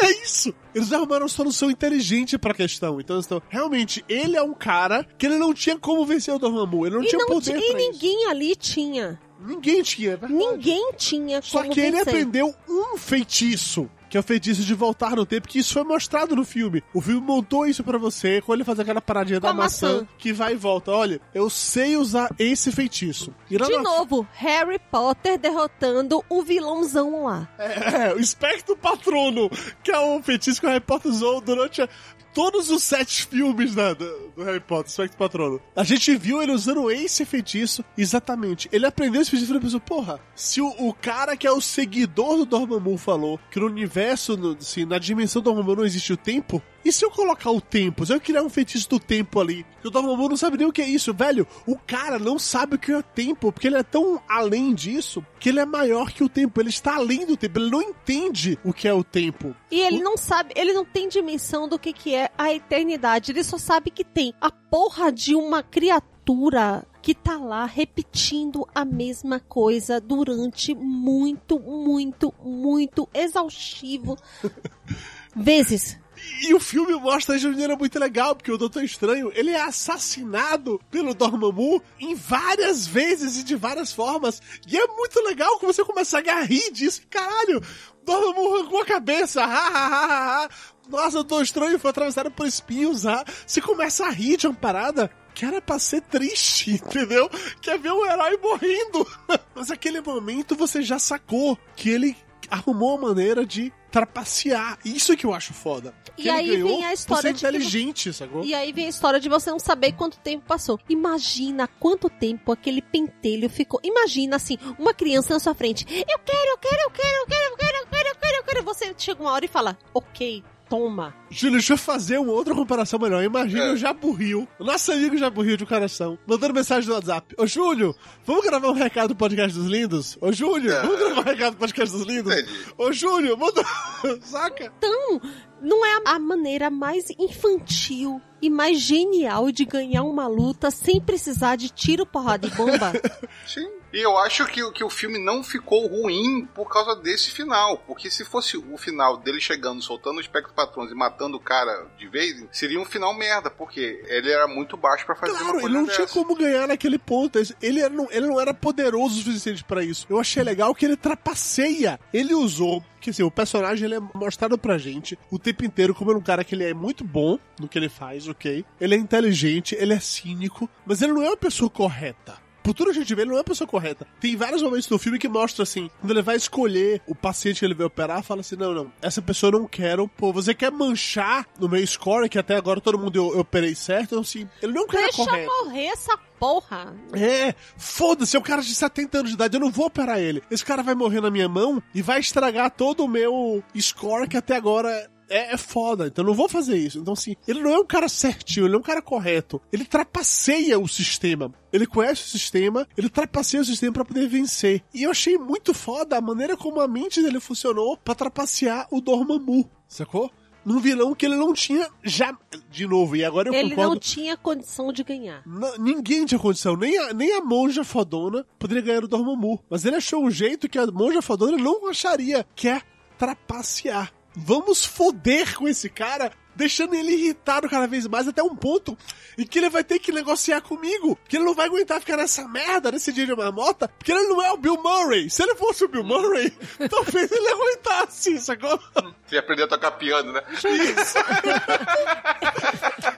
É isso! Eles arrumaram uma solução inteligente pra questão. Então, realmente, ele é um cara que ele não tinha como vencer o Dormammu. Ele não E, tinha não poder e pra isso. ninguém ali tinha. Ninguém tinha, é verdade. Ninguém tinha Só que ele vencer. aprendeu um feitiço. Que é o feitiço de voltar no tempo, que isso foi mostrado no filme. O filme montou isso pra você, quando ele faz aquela paradinha Com da maçã. maçã, que vai e volta. Olha, eu sei usar esse feitiço. E De na- novo, Harry Potter derrotando o vilãozão lá. É, o espectro patrono, que é o feitiço que o Harry Potter usou durante a- todos os sete filmes da- do, do Harry Potter, espectro patrono. A gente viu ele usando esse feitiço, exatamente. Ele aprendeu esse feitiço e pensou, porra, se o, o cara que é o seguidor do Dormammu falou que no universo, no, assim, na dimensão do Dormammu não existe o tempo, e se eu colocar o tempo? Se eu criar um feitiço do tempo ali? Que o Dormammu não sabe nem o que é isso, velho. O cara não sabe o que é o tempo, porque ele é tão além disso, que ele é maior que o tempo. Ele está além do tempo, ele não entende o que é o tempo. E ele não sabe, ele não tem dimensão do que, que é a eternidade. Ele só sabe que tem a porra de uma criatura que tá lá repetindo a mesma coisa durante muito, muito, muito exaustivo vezes. E o filme mostra de maneira muito legal, porque o Doutor Estranho, ele é assassinado pelo Dormammu em várias vezes e de várias formas. E é muito legal que você começa a rir disso. Caralho, Dormammu arrancou a cabeça, ha, ha, ha, ha. Nossa, Doutor Estranho foi atravessado por espinhos, ha. Você começa a rir de uma parada que era pra ser triste, entendeu? Quer ver um herói morrendo. Mas naquele momento você já sacou que ele arrumou uma maneira de trapacear. Isso que eu acho foda. E Que ele aí ganhou vem a por história de que- inteligente, sacou? E aí vem a história de você não saber quanto tempo passou. Imagina quanto tempo aquele pentelho ficou. Imagina assim, uma criança na sua frente. Eu quero, eu quero, eu quero, eu quero, eu quero, eu quero, eu quero, eu quero. Você chega uma hora e fala, ok, toma. Júlio, deixa eu fazer uma outra comparação melhor. Imagina É. o Jaburril, nosso amigo Jaburril de coração, mandando mensagem no WhatsApp. Ô, Júlio, vamos gravar um recado do Podcast dos Lindos? Ô, Júlio, É. vamos gravar um recado do Podcast dos Lindos? Entendi. Ô, Júlio, manda... Saca? Então, não é a maneira mais infantil e mais genial de ganhar uma luta sem precisar de tiro, porrada e bomba? Sim. E eu acho que, o- que o filme não ficou ruim por causa desse final. Porque se fosse o final dele chegando, soltando o espectro patrões e matando o cara de vez, seria um final merda. Porque ele era muito baixo pra fazer uma Claro, coisa ele não dessa. tinha como ganhar naquele ponto. Ele, era- não, ele não era poderoso o suficiente pra isso. Eu achei legal que ele trapaceia. Ele usou. Que assim, o personagem ele é mostrado pra gente o tempo inteiro como um cara que ele é muito bom no que ele faz, ok? Ele é inteligente, ele é cínico, mas ele não é uma pessoa correta. Por tudo a gente vê, ele não é a pessoa correta. Tem vários momentos no filme que mostra assim, quando ele vai escolher o paciente que ele vai operar, fala assim: não, não, essa pessoa eu não quero. Pô, você quer manchar no meu score, que até agora todo mundo eu, eu operei certo? Então, assim, ele não um cara Deixa correto. morrer essa porra. É, foda-se, é um cara de 70 anos de idade, eu não vou operar ele. Esse cara vai morrer na minha mão e vai estragar todo o meu score que até agora é, é foda. Então eu não vou fazer isso. Então, assim, ele não é um cara certinho, ele é um cara correto. Ele trapaceia o sistema. Ele conhece o sistema, ele trapaceia o sistema pra poder vencer. E eu achei muito foda a maneira como a mente dele funcionou pra trapacear o Dormammu, sacou? Num vilão que ele não tinha já. De novo, e agora eu Ele concordo. não tinha condição de ganhar. Não, ninguém tinha condição, nem a, nem a monja fodona poderia ganhar o Dormammu. Mas ele achou um jeito que a monja fodona não acharia, que é trapacear. Vamos foder com esse cara, deixando ele irritado cada vez mais, até um ponto em que ele vai ter que negociar comigo. Que ele não vai aguentar ficar nessa merda, nesse dia de marmota, porque ele não é o Bill Murray. Se ele fosse o Bill Murray, talvez ele aguentasse, sacou? Você ia aprender a tocar piano, né?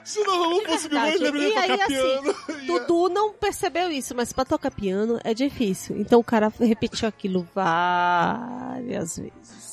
Se o Dormammu fosse o Bill Murray, ele E aí, tocar assim, piano. Dudu não percebeu isso, mas pra tocar piano é difícil. Então o cara repetiu aquilo várias vezes.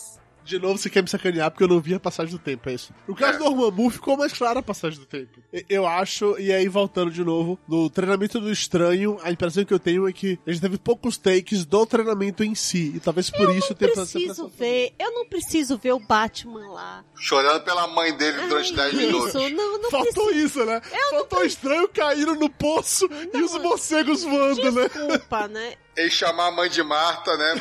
De novo, você quer me sacanear porque eu não vi a passagem do tempo, é isso. No caso do Dormammu, ficou mais clara a passagem do tempo. Eu acho, e aí voltando de novo, no treinamento do estranho, a impressão que eu tenho é que a gente teve poucos takes do treinamento em si. E talvez por isso tenha Preciso ver, eu não preciso ver o Batman lá. Chorando pela mãe dele durante 10 minutos. Isso, não, não Faltou preciso. isso, né? Faltou o estranho caindo no poço e os morcegos voando, né? Desculpa, né? Ele chamar a mãe de Marta, né?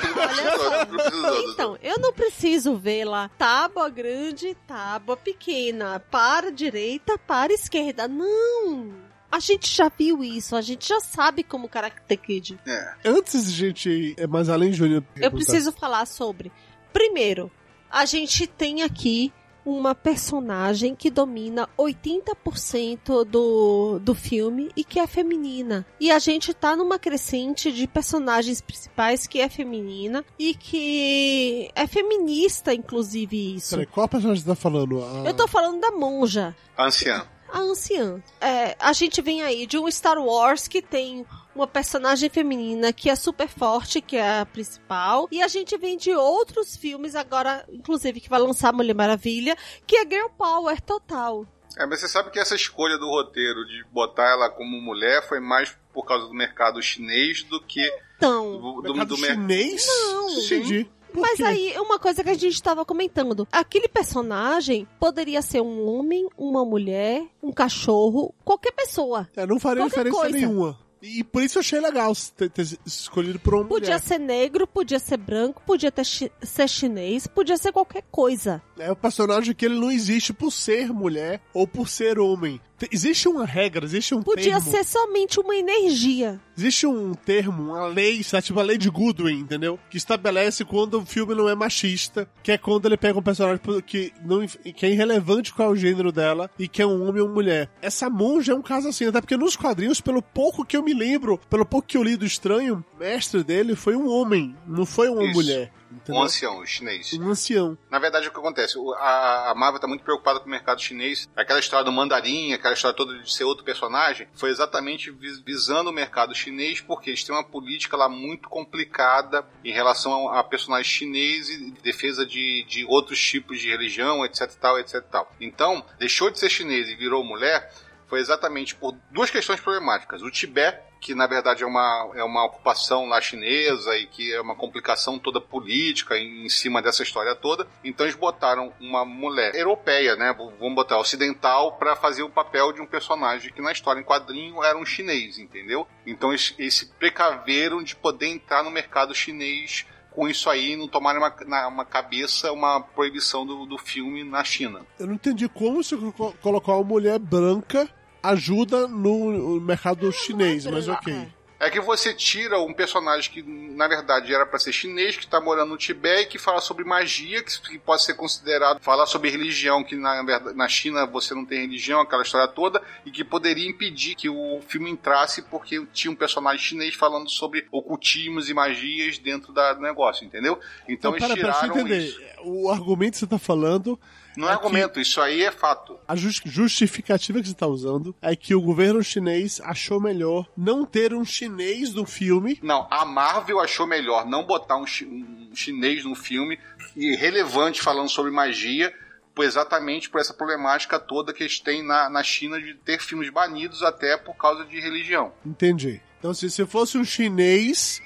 Então, eu não preciso ver lá tábua grande, tábua pequena, para a direita, para a esquerda. Não! A gente já viu isso, a gente já sabe como Karate Kid. É. Antes de gente é mais além, Júnior. Eu preciso falar sobre. Primeiro, a gente tem aqui uma personagem que domina 80% do, do filme e que é feminina. E a gente tá numa crescente de personagens principais que é feminina e que é feminista, inclusive, isso. Peraí, qual personagem você tá falando? A- Eu tô falando da monja Anciã. a anciã. É, a gente vem aí de um Star Wars que tem uma personagem feminina que é super forte, que é a principal, e a gente vem de outros filmes agora, inclusive que vai lançar a Mulher Maravilha, que é Girl Power total. É, mas você sabe que essa escolha do roteiro de botar ela como mulher foi mais por causa do mercado chinês do que Então, do, do, Mercado do mer- chinês? Não. Entendi. Mas aí uma coisa que a gente estava comentando. Aquele personagem poderia ser um homem, uma mulher, um cachorro, qualquer pessoa. É, não faria diferença coisa. nenhuma. E por isso eu achei legal ter, ter escolhido por uma Podia mulher. ser negro, podia ser branco, podia ter chi- ser chinês, podia ser qualquer coisa. É o personagem que ele não existe por ser mulher ou por ser homem. Te- Existe uma regra, existe um Podia termo. ser somente uma energia. Existe um termo, uma lei, sabe, tipo a lei de Goodwin, entendeu? Que estabelece quando o filme não é machista, que é quando ele pega um personagem que, não, que é irrelevante qual é o gênero dela e que é um homem ou uma mulher. Essa monja é um caso assim, até porque nos quadrinhos, pelo pouco que eu me lembro, pelo pouco que eu li do Estranho, o mestre dele foi um homem, não foi uma Isso. mulher. Um Entendeu? ancião chinês. Um ancião. Na verdade, o que acontece? A, a Marvel tá muito preocupada com o mercado chinês. Aquela história do mandarim, aquela história toda de ser outro personagem, foi exatamente vis- visando o mercado chinês, porque eles têm uma política lá muito complicada em relação a, a personagens chineses e defesa de, de outros tipos de religião, etc tal, etc tal. Então, deixou de ser chinês e virou mulher, foi exatamente por duas questões problemáticas. O Tibete, que na verdade é uma, é uma ocupação lá chinesa e que é uma complicação toda política em, em cima dessa história toda. Então eles botaram uma mulher europeia, né? Vamos botar ocidental, para fazer o papel de um personagem que na história em quadrinho era um chinês, entendeu? Então eles, eles se precaveram de poder entrar no mercado chinês com isso aí não tomarem uma, na uma cabeça uma proibição do, do filme na China. Eu não entendi como co- colocar uma mulher branca ajuda no mercado chinês, mas ok. É que você tira um personagem que, na verdade, era pra ser chinês, que tá morando no Tibete que fala sobre magia, que, pode ser considerado falar sobre religião, que na, verdade, na China você não tem religião, aquela história toda, e que poderia impedir que o filme entrasse porque tinha um personagem chinês falando sobre ocultismos e magias dentro do negócio, entendeu? Então, Então, eles para, para tiraram entender, isso. o argumento que você tá falando Não é é que- argumento, isso aí é fato. A jus- justificativa que você está usando é que o governo chinês achou melhor não ter um chinês no filme. Não, a Marvel achou melhor não botar um, chi- um chinês no filme e relevante falando sobre magia, exatamente por essa problemática toda que eles têm na, na China de ter filmes banidos até por causa de religião. Entendi. Então, se, se fosse um chinês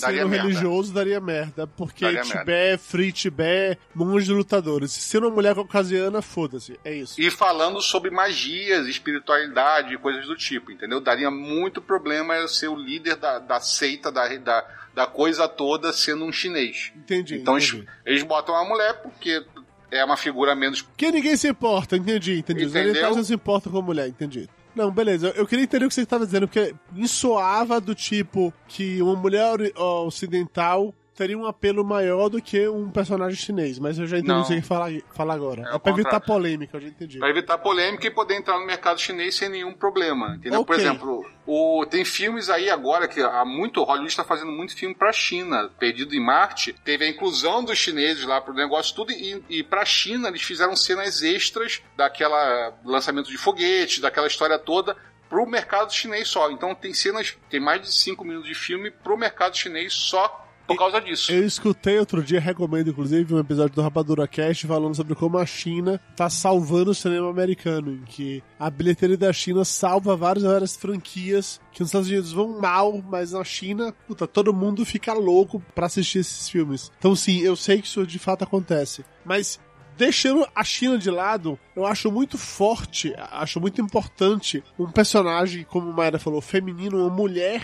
Daria sendo merda. religioso, daria merda. Porque Daria Tibete, Free Tibete, monge de lutadores. Sendo uma mulher caucasiana, foda-se. É isso. E falando sobre magias, espiritualidade e coisas do tipo, entendeu? Daria muito problema eu ser o líder da, da seita, da, da, da coisa toda, sendo um chinês. Entendi. Então eles, entendi. eles botam a mulher porque é uma figura menos Porque ninguém se importa, entendi, entendi. Os Entendeu? orientais não se importam com a mulher, entendi. Não, beleza. Eu, queria entender o que você estava dizendo, porque me soava do tipo que uma mulher ocidental teria um apelo maior do que um personagem chinês, mas eu já entendi o que você falar, falar agora. É É, pra evitar polêmica, eu já entendi. Pra evitar polêmica e poder entrar no mercado chinês sem nenhum problema. Entendeu? Por Ok. exemplo, o, tem filmes aí agora que há muito, Hollywood está fazendo muito filme pra China. Perdido em Marte, teve a inclusão dos chineses lá pro negócio tudo, e, e pra China eles fizeram cenas extras daquela lançamento de foguetes, daquela história toda. Pro mercado chinês só. Então tem cenas, tem mais de 5 minutos de filme pro mercado chinês só por causa disso. Eu escutei outro dia, recomendo inclusive, um episódio do Rapadura Cast falando sobre como a China tá salvando o cinema americano, em que a bilheteria da China salva várias, várias franquias que nos Estados Unidos vão mal, mas na China, puta, todo mundo fica louco pra assistir esses filmes. Então sim, eu sei que isso de fato acontece. Mas Deixando a China de lado, eu acho muito forte, acho muito importante um personagem, como Mayra falou, feminino, uma mulher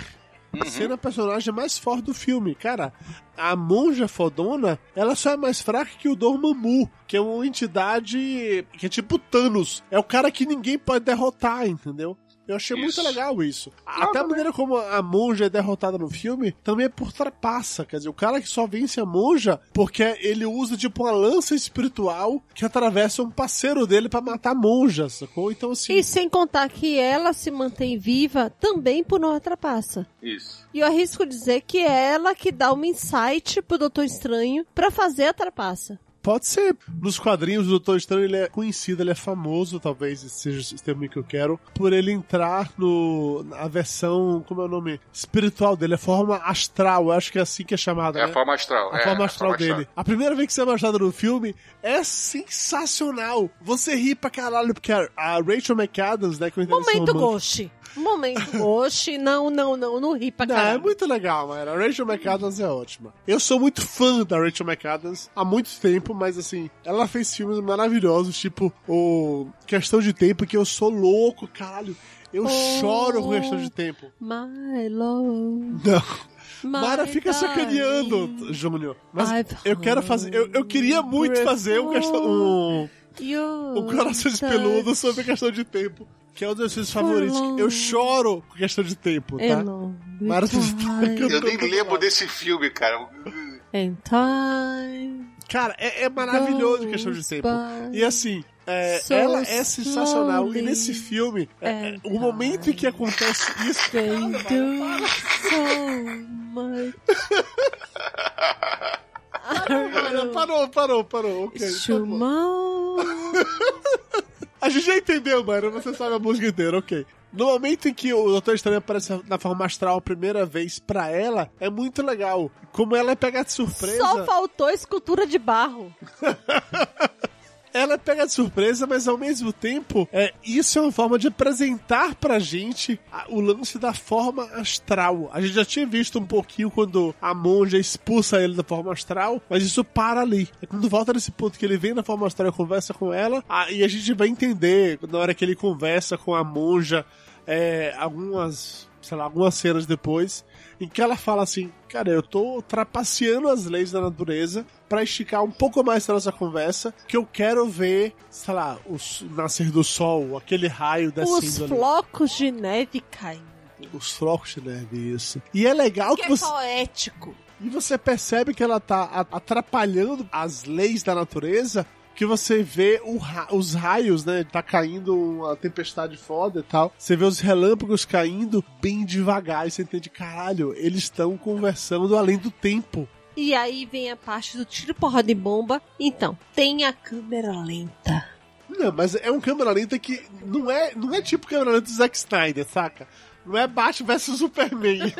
sendo a personagem mais forte do filme. Cara, a monja fodona, ela só é mais fraca que o Dormammu, que é uma entidade que é tipo Thanos. É o cara que ninguém pode derrotar, entendeu? Eu achei muito Isso. legal isso. Não, Até a maneira como a monja é derrotada no filme também é por trapaça. Quer dizer, o cara que só vence a monja porque ele usa tipo uma lança espiritual que atravessa um parceiro dele pra matar a monja, sacou? Então assim. E sem contar que ela se mantém viva também por não trapaça. Isso. E eu arrisco dizer que é ela que dá um insight pro Doutor Estranho pra fazer a trapaça. Pode ser. Nos quadrinhos, o Doutor Estranho ele é conhecido, ele é famoso, talvez esse seja o termo que eu quero, por ele entrar no na versão, como é o nome? Espiritual dele, a forma astral, eu acho que é assim que é chamada. É né? a forma astral. A é, forma a astral forma dele. A primeira vez que você é mostrado no filme é sensacional. Você ri pra caralho, porque a, a Rachel McAdams, né, que eu Momento Ghost. Momento Ghost. Não, não, não. Não ri pra Não, é muito legal, mano. A Rachel McAdams é ótima. Eu sou muito fã da Rachel McAdams há muito tempo, mas assim, ela fez filmes maravilhosos, tipo o Questão de Tempo, que eu sou louco, caralho. Eu Oh. choro com Questão de Tempo. My love. Não. My Mara fica sacaneando, Júnior. Mas I've eu quero fazer. Eu, eu queria muito fazer um, questão, um, um coração de peludo sobre questão de tempo. Que é um dos meus filmes favoritos. Eu choro com questão de tempo, É tá? tá time. Eu nem lembro desse filme, cara. And time. Cara, é, é maravilhoso em questão de tempo. E assim, é, So ela é sensacional. E nesse filme, é, And o momento em que acontece isso. They do so much. Mara, parou, parou, parou. Ok. tá. A gente já entendeu, mano. Você sabe a música inteira, ok. No momento em que o Doutor Estranho aparece na forma astral a primeira vez pra ela, é muito legal. Como ela é pega de surpresa. Só faltou escultura de barro. Ela pega de surpresa, mas ao mesmo tempo, é, isso é uma forma de apresentar pra gente a- o lance da forma astral. A gente já tinha visto um pouquinho quando a monja expulsa ele da forma astral, mas isso para ali. É quando volta nesse ponto que ele vem na forma astral e conversa com ela, a- e a gente vai entender na hora que ele conversa com a monja, é, algumas, sei lá, algumas cenas depois, em que ela fala assim, cara, eu tô trapaceando as leis da natureza pra esticar um pouco mais a nossa conversa, que eu quero ver, sei lá, o nascer do sol, aquele raio Os descendo ali. flocos de neve caindo. Os flocos de neve, isso. E é legal Que que é você... poético. E você percebe que ela tá atrapalhando as leis da natureza, que você vê ra- os raios, né? Tá caindo uma tempestade foda e tal. Você vê os relâmpagos caindo bem devagar e você entende, caralho, eles estão conversando além do tempo. E aí vem a parte do tiro, porrada e bomba. Então, tem a câmera lenta. Não, mas é um câmera lenta que não é, não é tipo câmera lenta do Zack Snyder, saca? Não é Batman vs Superman.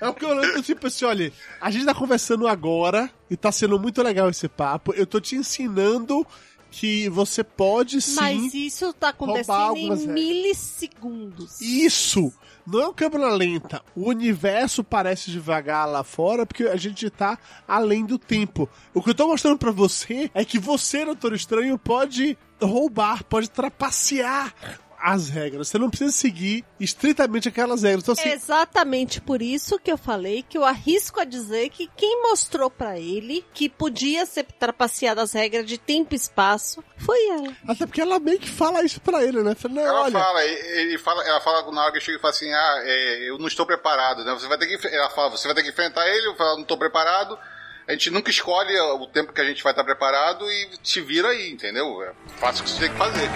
é um câmera lenta tipo assim, olha, a gente tá conversando agora e tá sendo muito legal esse papo. Eu tô te ensinando que você pode sim. Mas isso tá acontecendo em regras. milissegundos. Isso! Não é uma câmera lenta. O universo parece devagar lá fora porque a gente tá além do tempo. O que eu tô mostrando pra você é que você, Doutor Estranho, pode roubar, pode trapacear as regras. Você não precisa seguir estritamente aquelas regras. Então, assim, É exatamente por isso que eu falei que eu arrisco a dizer que quem mostrou pra ele que podia ser trapaceada as regras de tempo e espaço foi ela. até porque ela meio que fala isso pra ele, né? Fala, não, Ela olha, fala, ele fala, ela fala na hora que chega e fala assim, ah, é, eu não estou preparado, né? Você vai ter que, ela fala, você vai ter que enfrentar ele, eu falo, não estou preparado. A gente nunca escolhe o tempo que a gente vai estar preparado e te vira aí, entendeu? É, Faça o que você tem que fazer.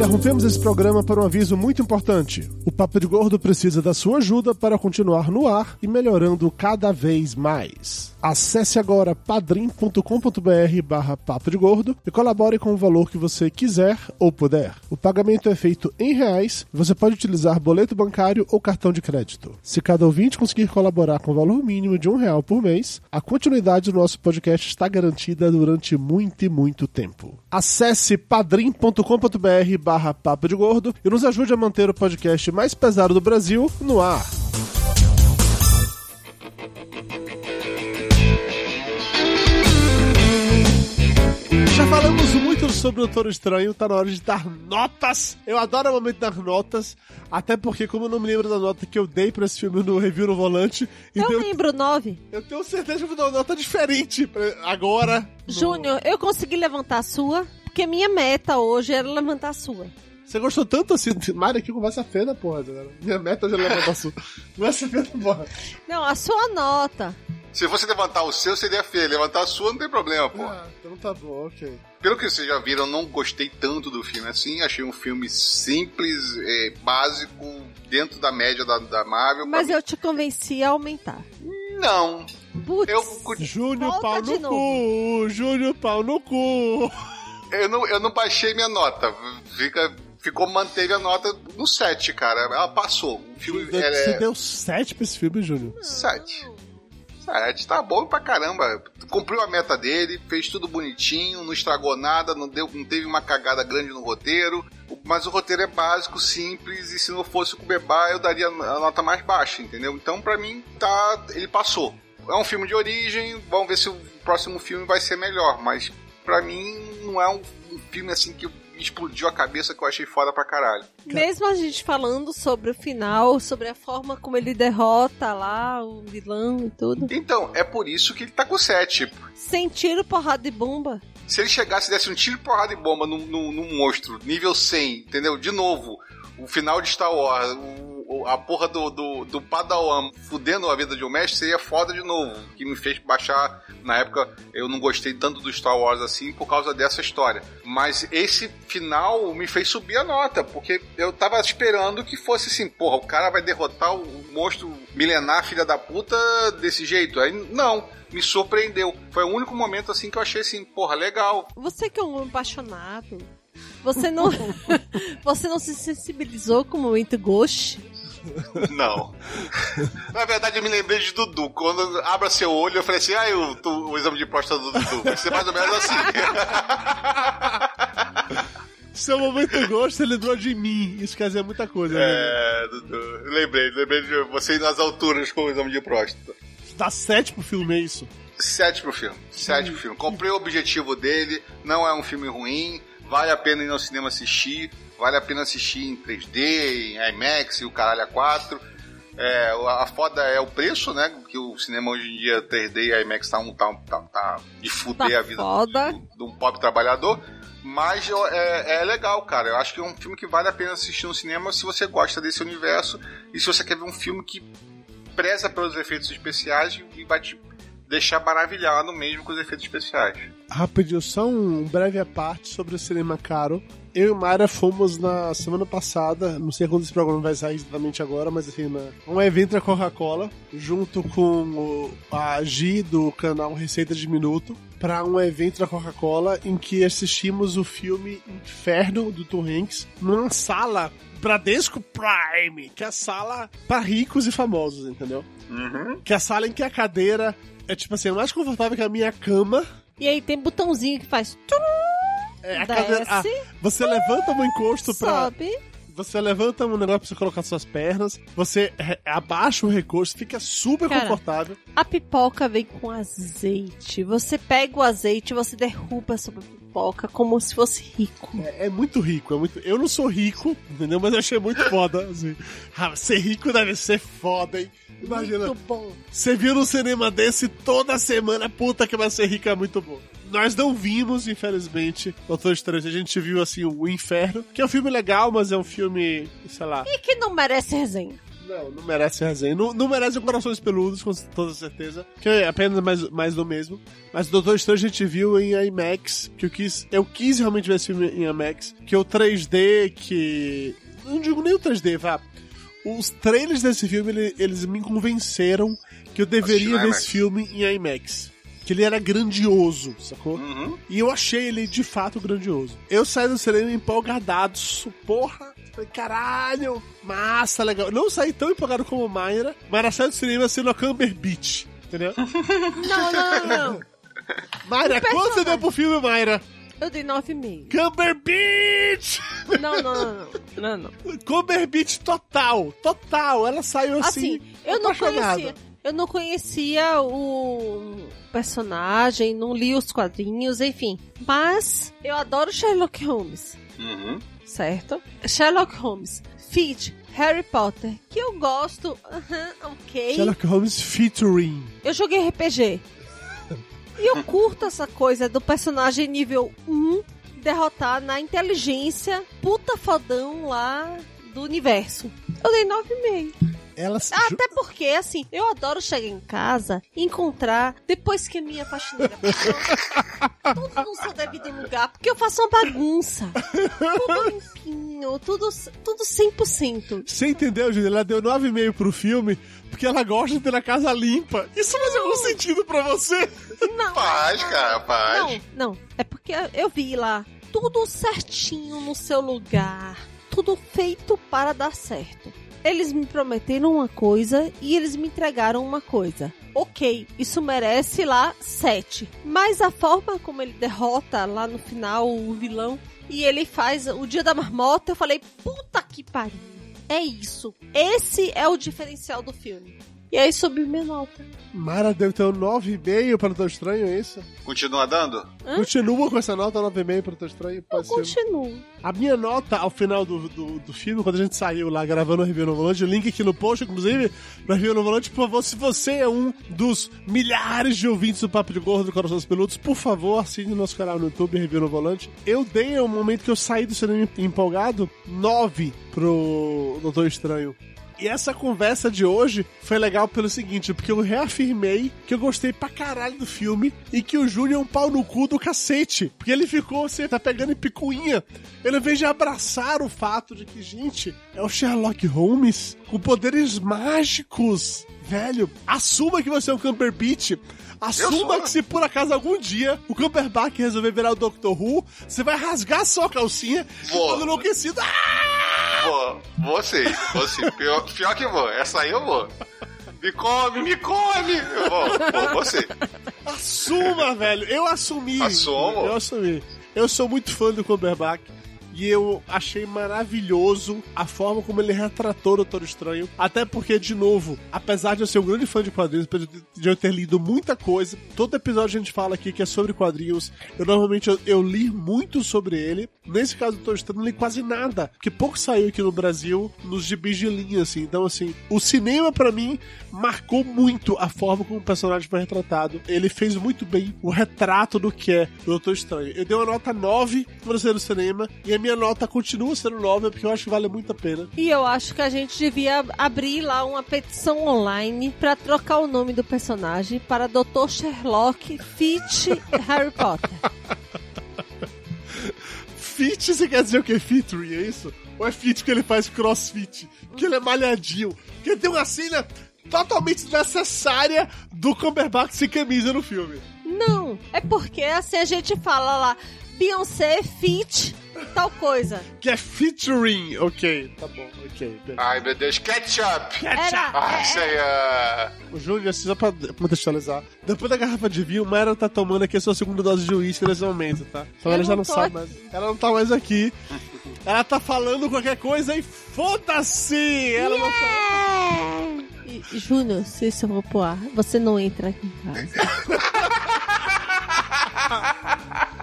Interrompemos esse programa para um aviso muito importante. O Papo de Gordo precisa da sua ajuda para continuar no ar e melhorando cada vez mais. Acesse agora padrim.com.br barra Papo de Gordo e colabore com o valor que você quiser ou puder. O pagamento é feito em reais, você pode utilizar boleto bancário ou cartão de crédito. Se cada ouvinte conseguir colaborar com o valor mínimo de um real por mês, a continuidade do nosso podcast está garantida durante muito e muito tempo. Acesse padrim.com.br Papo de Gordo e nos ajude a manter o podcast mais pesado do Brasil no ar. Já falamos muito sobre o Doutor Estranho, tá na hora de dar notas. Eu adoro o momento de dar notas, até porque, como eu não me lembro da nota que eu dei pra esse filme no review no volante, então Eu eu, lembro nove. eu tenho certeza que eu vou dar uma nota diferente pra- agora. no- Júnior, eu consegui levantar a sua, porque minha meta hoje era levantar a sua. Você gostou tanto assim? Mário, que conversa feia da porra, galera. Minha meta já levantar a sua. Conversa feia da porra. Não, a sua nota. Se você levantar o seu, seria feio. Levantar a sua não tem problema, pô. Ah, então tá bom, ok. Pelo que vocês já viram, eu não gostei tanto do filme assim. Achei um filme simples, é, básico, dentro da média da, da Marvel. Mas eu te convenci a aumentar. mim, Não. Putz, Eu, Júnior pau no cu, Júnior pau no cu. Eu, não, eu não baixei minha nota. Fica, ficou, manteve a nota no 7, cara. Ela passou. O filme Você é deu 7 pra esse filme, Júnior. 7. 7, tá bom pra caramba. Cumpriu a meta dele, fez tudo bonitinho, não estragou nada, não, deu, não teve uma cagada grande no roteiro. Mas o roteiro é básico, simples, e se não fosse o Kubeba, eu daria a nota mais baixa, entendeu? Então, pra mim, tá. Ele passou. É um filme de origem, vamos ver se o próximo filme vai ser melhor, mas pra mim não é um, um filme assim que explodiu a cabeça que eu achei foda pra caralho. Mesmo a gente falando sobre o final, sobre a forma como ele derrota lá o vilão e tudo. Então, é por isso que ele tá com 7. Sem tiro, porrada de bomba. Se ele chegasse e desse um tiro, porrada de bomba num, num, num monstro, nível 100, entendeu? De novo, o final de Star Wars, o, a porra do, do, do Padawan fudendo a vida de um mestre seria foda de novo. Que me fez baixar. Na época eu não gostei tanto do Star Wars assim por causa dessa história. Mas esse final me fez subir a nota, porque eu tava esperando que fosse assim, porra, o cara vai derrotar o monstro milenar, filha da puta, desse jeito. Aí não me surpreendeu. Foi o único momento assim que eu achei assim, porra, legal. Você que é um apaixonado, você não você não se sensibilizou com o momento Ghost? Não. Na verdade, eu me lembrei de Dudu. Quando abra seu olho, eu falei assim: ah, o, o exame de próstata do Dudu. Vai ser mais ou menos assim. Seu momento gosto, ele lembrou de mim. Isso quer dizer muita coisa, né? É, Dudu. Lembrei, lembrei de você nas alturas com o exame de próstata. Dá sete pro filme, é isso? Sete pro filme. Sete pro filme. Comprei o objetivo dele, não é um filme ruim, vale a pena ir ao cinema assistir vale a pena assistir em 3D, em IMAX e o caralho a 4. É, a foda é o preço, né? Que o cinema hoje em dia 3D e IMAX tá, um, tá, tá, tá de fuder tá a vida foda. de um pobre trabalhador. Mas é, é, legal, cara. Eu acho que é um filme que vale a pena assistir no cinema se você gosta desse universo e se você quer ver um filme que preza pelos efeitos especiais e vai te deixar maravilhado mesmo com os efeitos especiais. Rapidinho, só um breve à parte sobre o cinema caro. Eu e Mayra fomos na semana passada, não sei quando esse programa vai sair exatamente agora, mas assim, na, um evento da Coca-Cola, junto com o, a Gi do canal Receita de Minuto, para um evento da Coca-Cola em que assistimos o filme Inferno do Tom Hanks numa sala Bradesco Prime, que é a sala para ricos e famosos, entendeu? Uhum. Que é a sala em que a cadeira é tipo assim, é mais confortável que a minha cama. E aí tem botãozinho que faz. É, a cadeira, ah, você levanta um encosto pra. Sobe. Você levanta um negócio pra você colocar suas pernas, você abaixa o recurso, fica super Cara, confortável. A pipoca vem com azeite. Você pega o azeite, você derruba sobre a pipoca como se fosse rico. É, é muito rico, é muito. Eu não sou rico, entendeu? Mas eu achei muito foda. Assim. Ah, ser rico deve ser foda, hein? Imagina. Muito bom. Você viu no cinema desse toda semana, puta que vai ser rico, é muito bom. Nós não vimos, infelizmente, Doutor Estranho. A gente viu, assim, O Inferno, que é um filme legal, mas é um filme, sei lá. E que não merece resenha. Não, não merece resenha. Não, não merece Corações Peludos, com toda certeza. Que é apenas mais, mais do mesmo. Mas o Doutor Estranho a gente viu em IMAX, que eu quis... Eu quis realmente ver esse filme em IMAX. Que é o 3D, que... Não digo nem o 3D, vá. Os trailers desse filme, ele- eles me convenceram que eu deveria ver esse filme em IMAX. Que ele era grandioso, sacou? Uhum. E eu achei ele de fato grandioso. Eu saí do cinema empolgado, porra. Falei, caralho, massa, legal. Não saí tão empolgado como Mayra, mas saí do cinema sendo a Camber Beach, entendeu? Não, não, não, não. Mayra, quanto você deu pro filme, Mayra? Eu dei 9,5. Camber Beach! Não, não, não, não. não, não. Camber Beach total, total. Ela saiu assim, Assim, eu não apaixonada. conhecia. Eu não conhecia o personagem, não li os quadrinhos, enfim. Mas eu adoro Sherlock Holmes, Uhum. certo? Sherlock Holmes, Fitch, Harry Potter, que eu gosto, aham, ok. Sherlock Holmes featuring. Eu joguei RPG. E eu curto essa coisa do personagem nível 1 derrotar na inteligência puta fodão lá do universo. Eu dei 9,5. Ela se Ah, Até porque, assim, eu adoro chegar em casa e encontrar, depois que a minha faxineira passou, tudo no seu devido lugar, porque eu faço uma bagunça. Tudo limpinho, tudo, tudo 100%. Você entendeu, Júlia? Ela deu 9,5 pro filme porque ela gosta de ter a casa limpa. Isso faz algum sentido pra você? Não. Faz, cara, faz. Não, não. É porque eu vi lá tudo certinho no seu lugar. Tudo feito para dar certo. Eles me prometeram uma coisa e eles me entregaram uma coisa. Ok, isso merece lá 7. Mas a forma como ele derrota lá no final o vilão e ele faz o dia da marmota, eu falei, puta que pariu. É isso. Esse é o diferencial do filme. E aí subiu minha nota. Mara deu teu 9,5 para o Doutor Estranho, é isso? Continua dando? Hã? Continua com essa nota 9,5 para o Doutor Estranho? Eu continuo. A minha nota ao final do, do, do filme, quando a gente saiu lá gravando o Review no Volante, o link aqui no post, inclusive, no Review no Volante, por favor, se você é um dos milhares de ouvintes do Papo de Gordo do Corações Peludos, por favor, assine o nosso canal no YouTube, Review no Volante. Eu dei, no momento que eu saí do cinema empolgado, 9 pro Doutor Estranho. E essa conversa de hoje foi legal pelo seguinte, porque eu reafirmei que eu gostei pra caralho do filme e que o Júnior é um pau no cu do cacete. Porque ele ficou, você tá pegando em picuinha. Ele, invés de abraçar o fato de que, gente, é o Sherlock Holmes com poderes mágicos. Velho, assuma que você é um Camper Beach. Assuma sou. que se por acaso algum dia o Cumberbatch resolver virar o Doctor Who, você vai rasgar a sua calcinha e Vou. todo enlouquecido. Ah! Vou, vou sim, vou sim. Pior, pior que vou, essa aí eu vou. Me come, me come! Eu vou, vou, vou sim. Assuma, velho. Eu assumi. Assumo. Eu assumi. Eu sou muito fã do Cumberbatch. E eu achei maravilhoso a forma como ele retratou o Doutor Estranho. Até porque, de novo, apesar de eu ser um grande fã de quadrinhos, de eu ter lido muita coisa, todo episódio a gente fala aqui que é sobre quadrinhos. Eu normalmente eu, eu li muito sobre ele. Nesse caso do Doutor Estranho, não li quase nada. Porque pouco saiu aqui no Brasil nos gibis de linha, assim. Então, assim, o cinema, pra mim, marcou muito a forma como o personagem foi retratado. Ele fez muito bem o retrato do que é o Doutor Estranho. Eu dei uma nota 9 pra ser no cinema e a minha nota continua sendo 9 porque eu acho que vale muito a pena. E eu acho que a gente devia abrir lá uma petição online pra trocar o nome do personagem para Dr. Sherlock Fitch Harry Potter. Fit, você quer dizer o que? Featuring, é isso? Ou é fit que ele faz crossfit? Que ele é malhadinho? Que ele tem uma cena totalmente desnecessária do Cumberbatch sem camisa no filme. Não, é porque assim a gente fala lá, Beyoncé Fit tal coisa. Que é featuring. Ok, tá bom, ok. beleza. Ai, meu Deus, ketchup! Era, Ah, isso aí, ah, O Júnior, só pra contextualizar. Depois da garrafa de vinho, Mayra tá tomando aqui a sua segunda dose de uísque nesse momento, tá? Então Eu ela já não sabe mais. Ela não tá mais aqui. Ela tá falando qualquer coisa e foda-se! Ela não tá. Júnior, se isso eu vou pro ar, você não entra aqui em casa.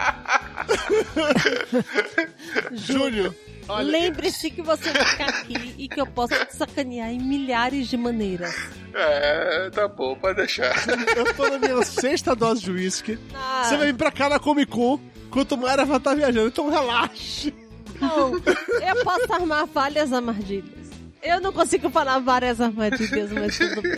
Júnior, olha. Lembre-se que você fica aqui e que eu posso te sacanear em milhares de maneiras. é, tá bom, pode deixar. Eu tô na minha sexta dose de uísque. Ah, Você vai vir pra cá na Comic Con enquanto Mayra vai estar viajando, então relaxe. Não, eu posso armar várias armadilhas. Eu não consigo falar várias armadilhas, mas tudo bem.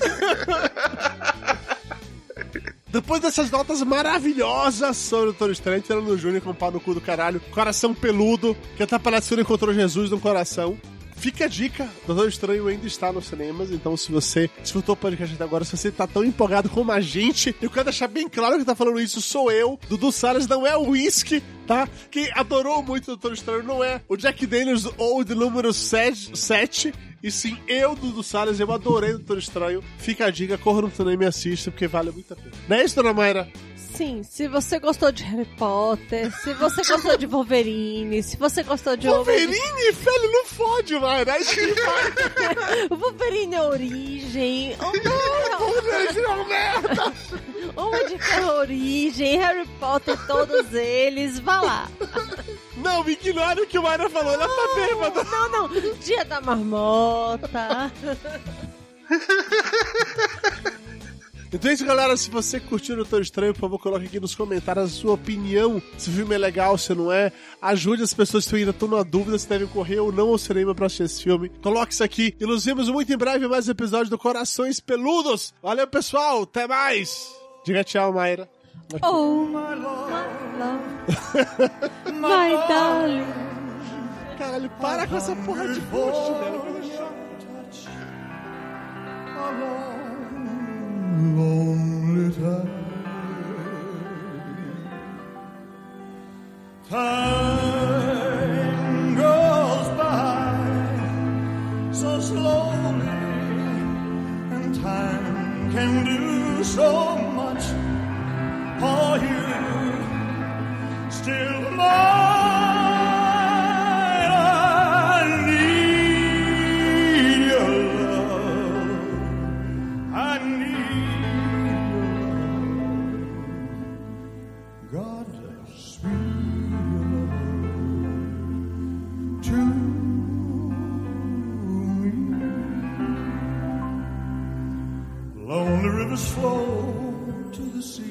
Depois dessas notas maravilhosas sobre o Doutor Estranho, tirando o Júnior com o pau no cu do caralho, coração peludo, que tá parecendo encontrou Jesus no coração. Fica a dica, Doutor Estranho ainda está nos cinemas, então se você escutou o podcast até agora, se você tá tão empolgado como a gente, eu quero deixar bem claro que tá falando isso sou eu, Dudu Salles, não é o Whisky, tá? Quem adorou muito o Doutor Estranho não é o Jack Daniels ou de número 7, 7 e sim eu, Dudu Salles, eu adorei o Doutor Estranho. Fica a dica, corra no cinema e assista, porque vale muito a pena. Não é isso, dona Mayra? Sim, se você gostou de Harry Potter, se você gostou de Wolverine, se você gostou de Wolverine, velho, não fode, que vai. Wolverine é Origem, Homem- Wolverine é uma merda. Homem de Ferro Origem, Harry Potter, todos eles, vá lá. Não, me ignore o que o Mayra falou, ela tá bêbada. Não, não, Dia da Marmota. Então é isso, galera. Se você curtiu o Doutor Estranho, por favor, coloque aqui nos comentários a sua opinião. Se o filme é legal, se não é. Ajude as pessoas que ainda estão na dúvida se devem correr ou não ao cinema pra assistir esse filme. Coloque isso aqui. E nos vemos muito em breve em mais um episódio do Corações Peludos. Valeu, pessoal. Até mais. Diga tchau, Mayra. Oh, my love, my darling. Caralho, para com essa porra de post, velho. Lonely time. Time goes by so slowly, and time can do so much for you. Still, mine, I need your love. rivers flow to the sea,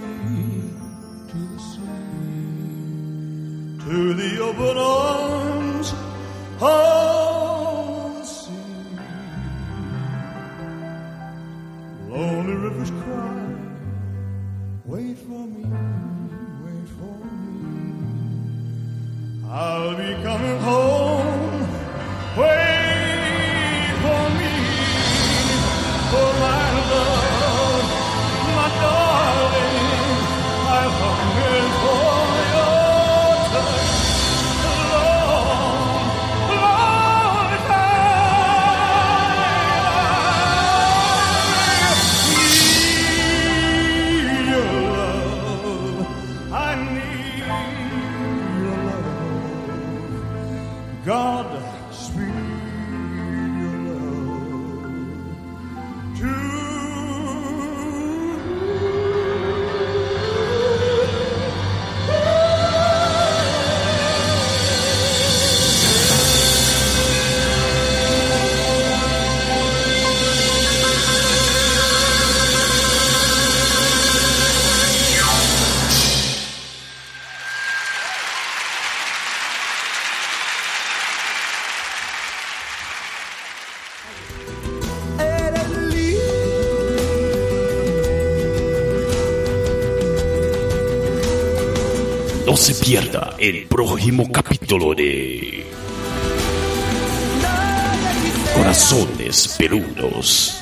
to the sea, to the open ocean. se pierda el próximo capítulo de Corazones Peludos.